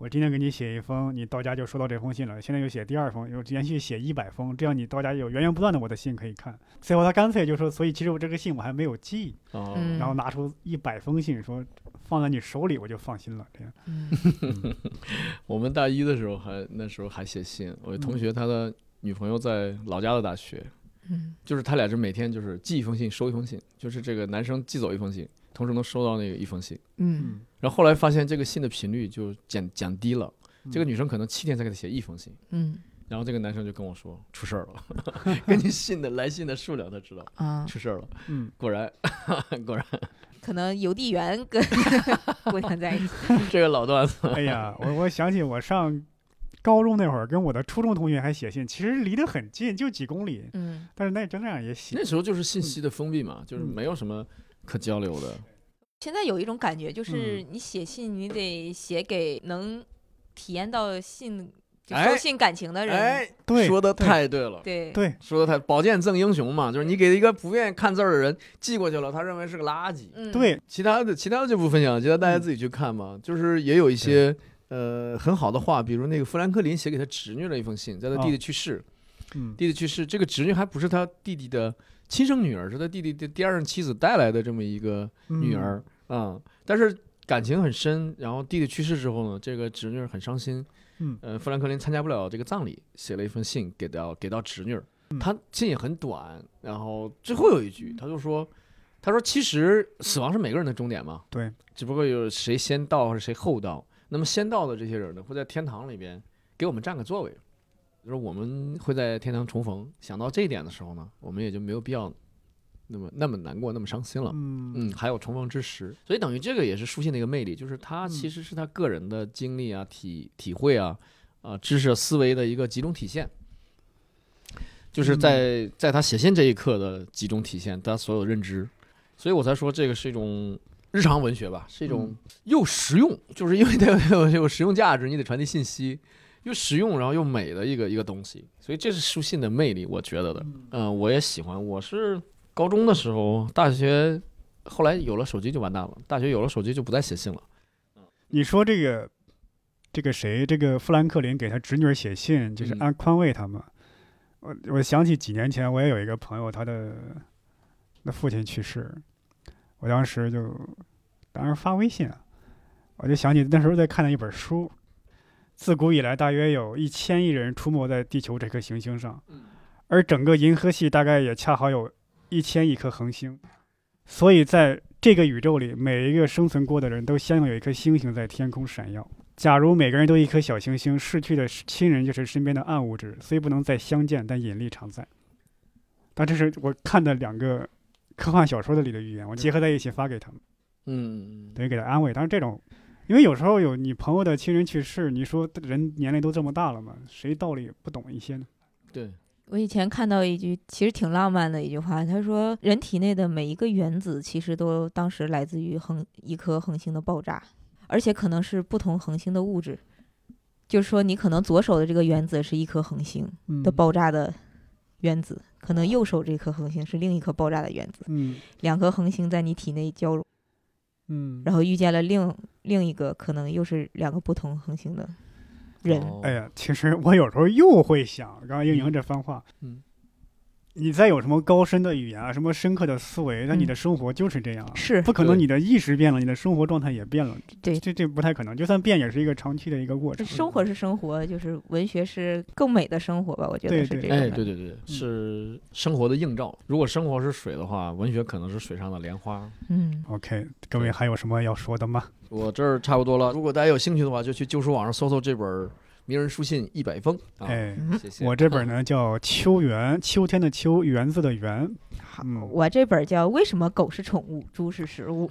我今天给你写一封，你到家就收到这封信了。现在又写第二封，又连续写一百封，这样你到家有源源不断的我的信可以看。最后他干脆就说，所以其实我这个信我还没有寄，哦，嗯然后拿出一百封信说放在你手里我就放心了。这样，嗯 我们大一的时候还那时候还写信，我同学他的女朋友在老家的大学，嗯就是他俩是每天就是寄一封信收一封信，就是这个男生寄走一封信，同时能收到那个一封信。嗯然后后来发现这个信的频率就减减低了，嗯。这个女生可能七天才给他写一封信，嗯。然后这个男生就跟我说出事儿了，根据信的来信的数量他知道 啊，出事儿了，嗯，果然 果然。可能邮递员跟姑娘在一起。这个老段子，哎呀，我我想起我上高中那会儿跟我的初中同学还写信，其实离得很近，就几公里，嗯。但是那真那样也写。那。时候就是信息的封闭嘛，就是嗯。没有什么可交流的。现在有一种感觉，就是你写信，你得写给能体验到信收信感情的人。哎，对，说的太对了。对对，说的太宝剑赠英雄嘛，就是你给一个不愿意看字儿的人寄过去了，他认为是个垃圾。嗯，对，其他的其他的就不分享，其他大家自己去看嘛。就是也有一些呃很好的话，比如那个富兰克林写给他侄女的一封信，在他弟弟去世，嗯，弟弟去世，这个侄女还不是他弟弟的亲生女儿，是他弟弟的第二任妻子带来的这么一个女儿啊、嗯但是感情很深。然后弟弟去世之后呢，这个侄女很伤心，嗯呃，富兰克林参加不了这个葬礼，写了一封信给到给到侄女他信也很短，然后最后有一句，他就说。他说：“其实死亡是每个人的终点嘛，对，只不过有谁先到还是谁后到。那么先到的这些人呢，会在天堂里边给我们占个座位，就是我们会在天堂重逢。想到这一点的时候呢，我们也就没有必要那么那么难过，那么伤心了。嗯。嗯，还有重逢之时，所以等于这个也是书信的一个魅力，就是他其实是他个人的经历啊、体体会啊、啊、知识思维的一个集中体现，就是在在他写信这一刻的集中体现，他所有认知，所以我才说这个是一种日常文学吧，是一种又实用，就是因为它有有有实用价值，你得传递信息，又实用然后又美的一个一个东西，所以这是书信的魅力，我觉得的。嗯、我也喜欢。我是高中的时候，大学后来有了手机就完蛋了，大学有了手机就不再写信了。你说这个这个谁，这个富兰克林给他侄女儿写信，就是嗯安宽慰他嘛。我我想起几年前，我也有一个朋友，他的那父亲去世，我当时就当时发微信啊，我就想起那时候在看的一本书，自古以来大约有一千亿人出没在地球这颗行星上，而整个银河系大概也恰好有一千亿颗恒星，所以在这个宇宙里，每一个生存过的人都相应有一颗星星在天空闪耀。假如每个人都一颗小行星，逝去的亲人就是身边的暗物质，虽不能再相见，但引力常在。但这是我看的两个科幻小说的里的语言，我结合在一起发给他们，嗯，等于给他安慰。当然这种，因为有时候有你朋友的亲人去世，你说人年龄都这么大了嘛，谁道理不懂一些呢？对，我以前看到一句其实挺浪漫的一句话，他说人体内的每一个原子其实都当时来自于恒一颗恒星的爆炸，而且可能是不同恒星的物质。就是说，你可能左手的这个原子是一颗恒星嗯的爆炸的原子，可能右手这颗恒星是另一颗爆炸的原子，嗯两颗恒星在你体内交融，嗯，然后遇见了另另一个可能又是两个不同恒星的人。哦。哎，呀，其实我有时候又会想，刚刚应莹这番话，嗯，你再有什么高深的语言啊，什么深刻的思维，那你嗯的生活就是这样啊，是不可能你的意识变了，你的生活状态也变了，对这这不太可能，就算变也是一个长期的一个过程。生活是生活，就是文学是更美的生活吧？我觉得是这种哎，对对对，是生活的映照。如果生活是水的话，文学可能是水上的莲花。嗯，OK，各位还有什么要说的吗？我这儿差不多了，如果大家有兴趣的话，就去旧书网上搜搜这本《名人书信一百封》啊。哎，嗯谢谢。我这本呢叫《秋园》，秋天的秋，园子的园。嗯，我这本叫《为什么狗是宠物，猪是食物》。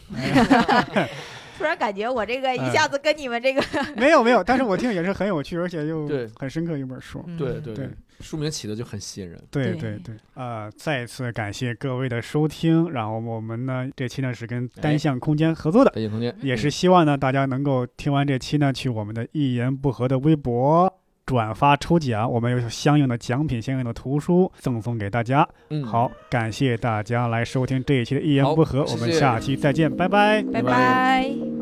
突然感觉我这个一哎下子跟你们这个，没有没有，但是我听也是很有趣，而且又很深刻一本书。对对对，书名起的就很吸引人。对对对对，呃，再次感谢各位的收听，然后我们呢这期呢是跟单向空间合作的，单向空间，也是希望呢大家能够听完这期呢去我们的一言不合的微博。转发抽奖，我们有相应的奖品、相应的图书赠送给大家。嗯，好，感谢大家来收听这一期的《一言不合》，我们下期再见，拜拜。拜拜拜。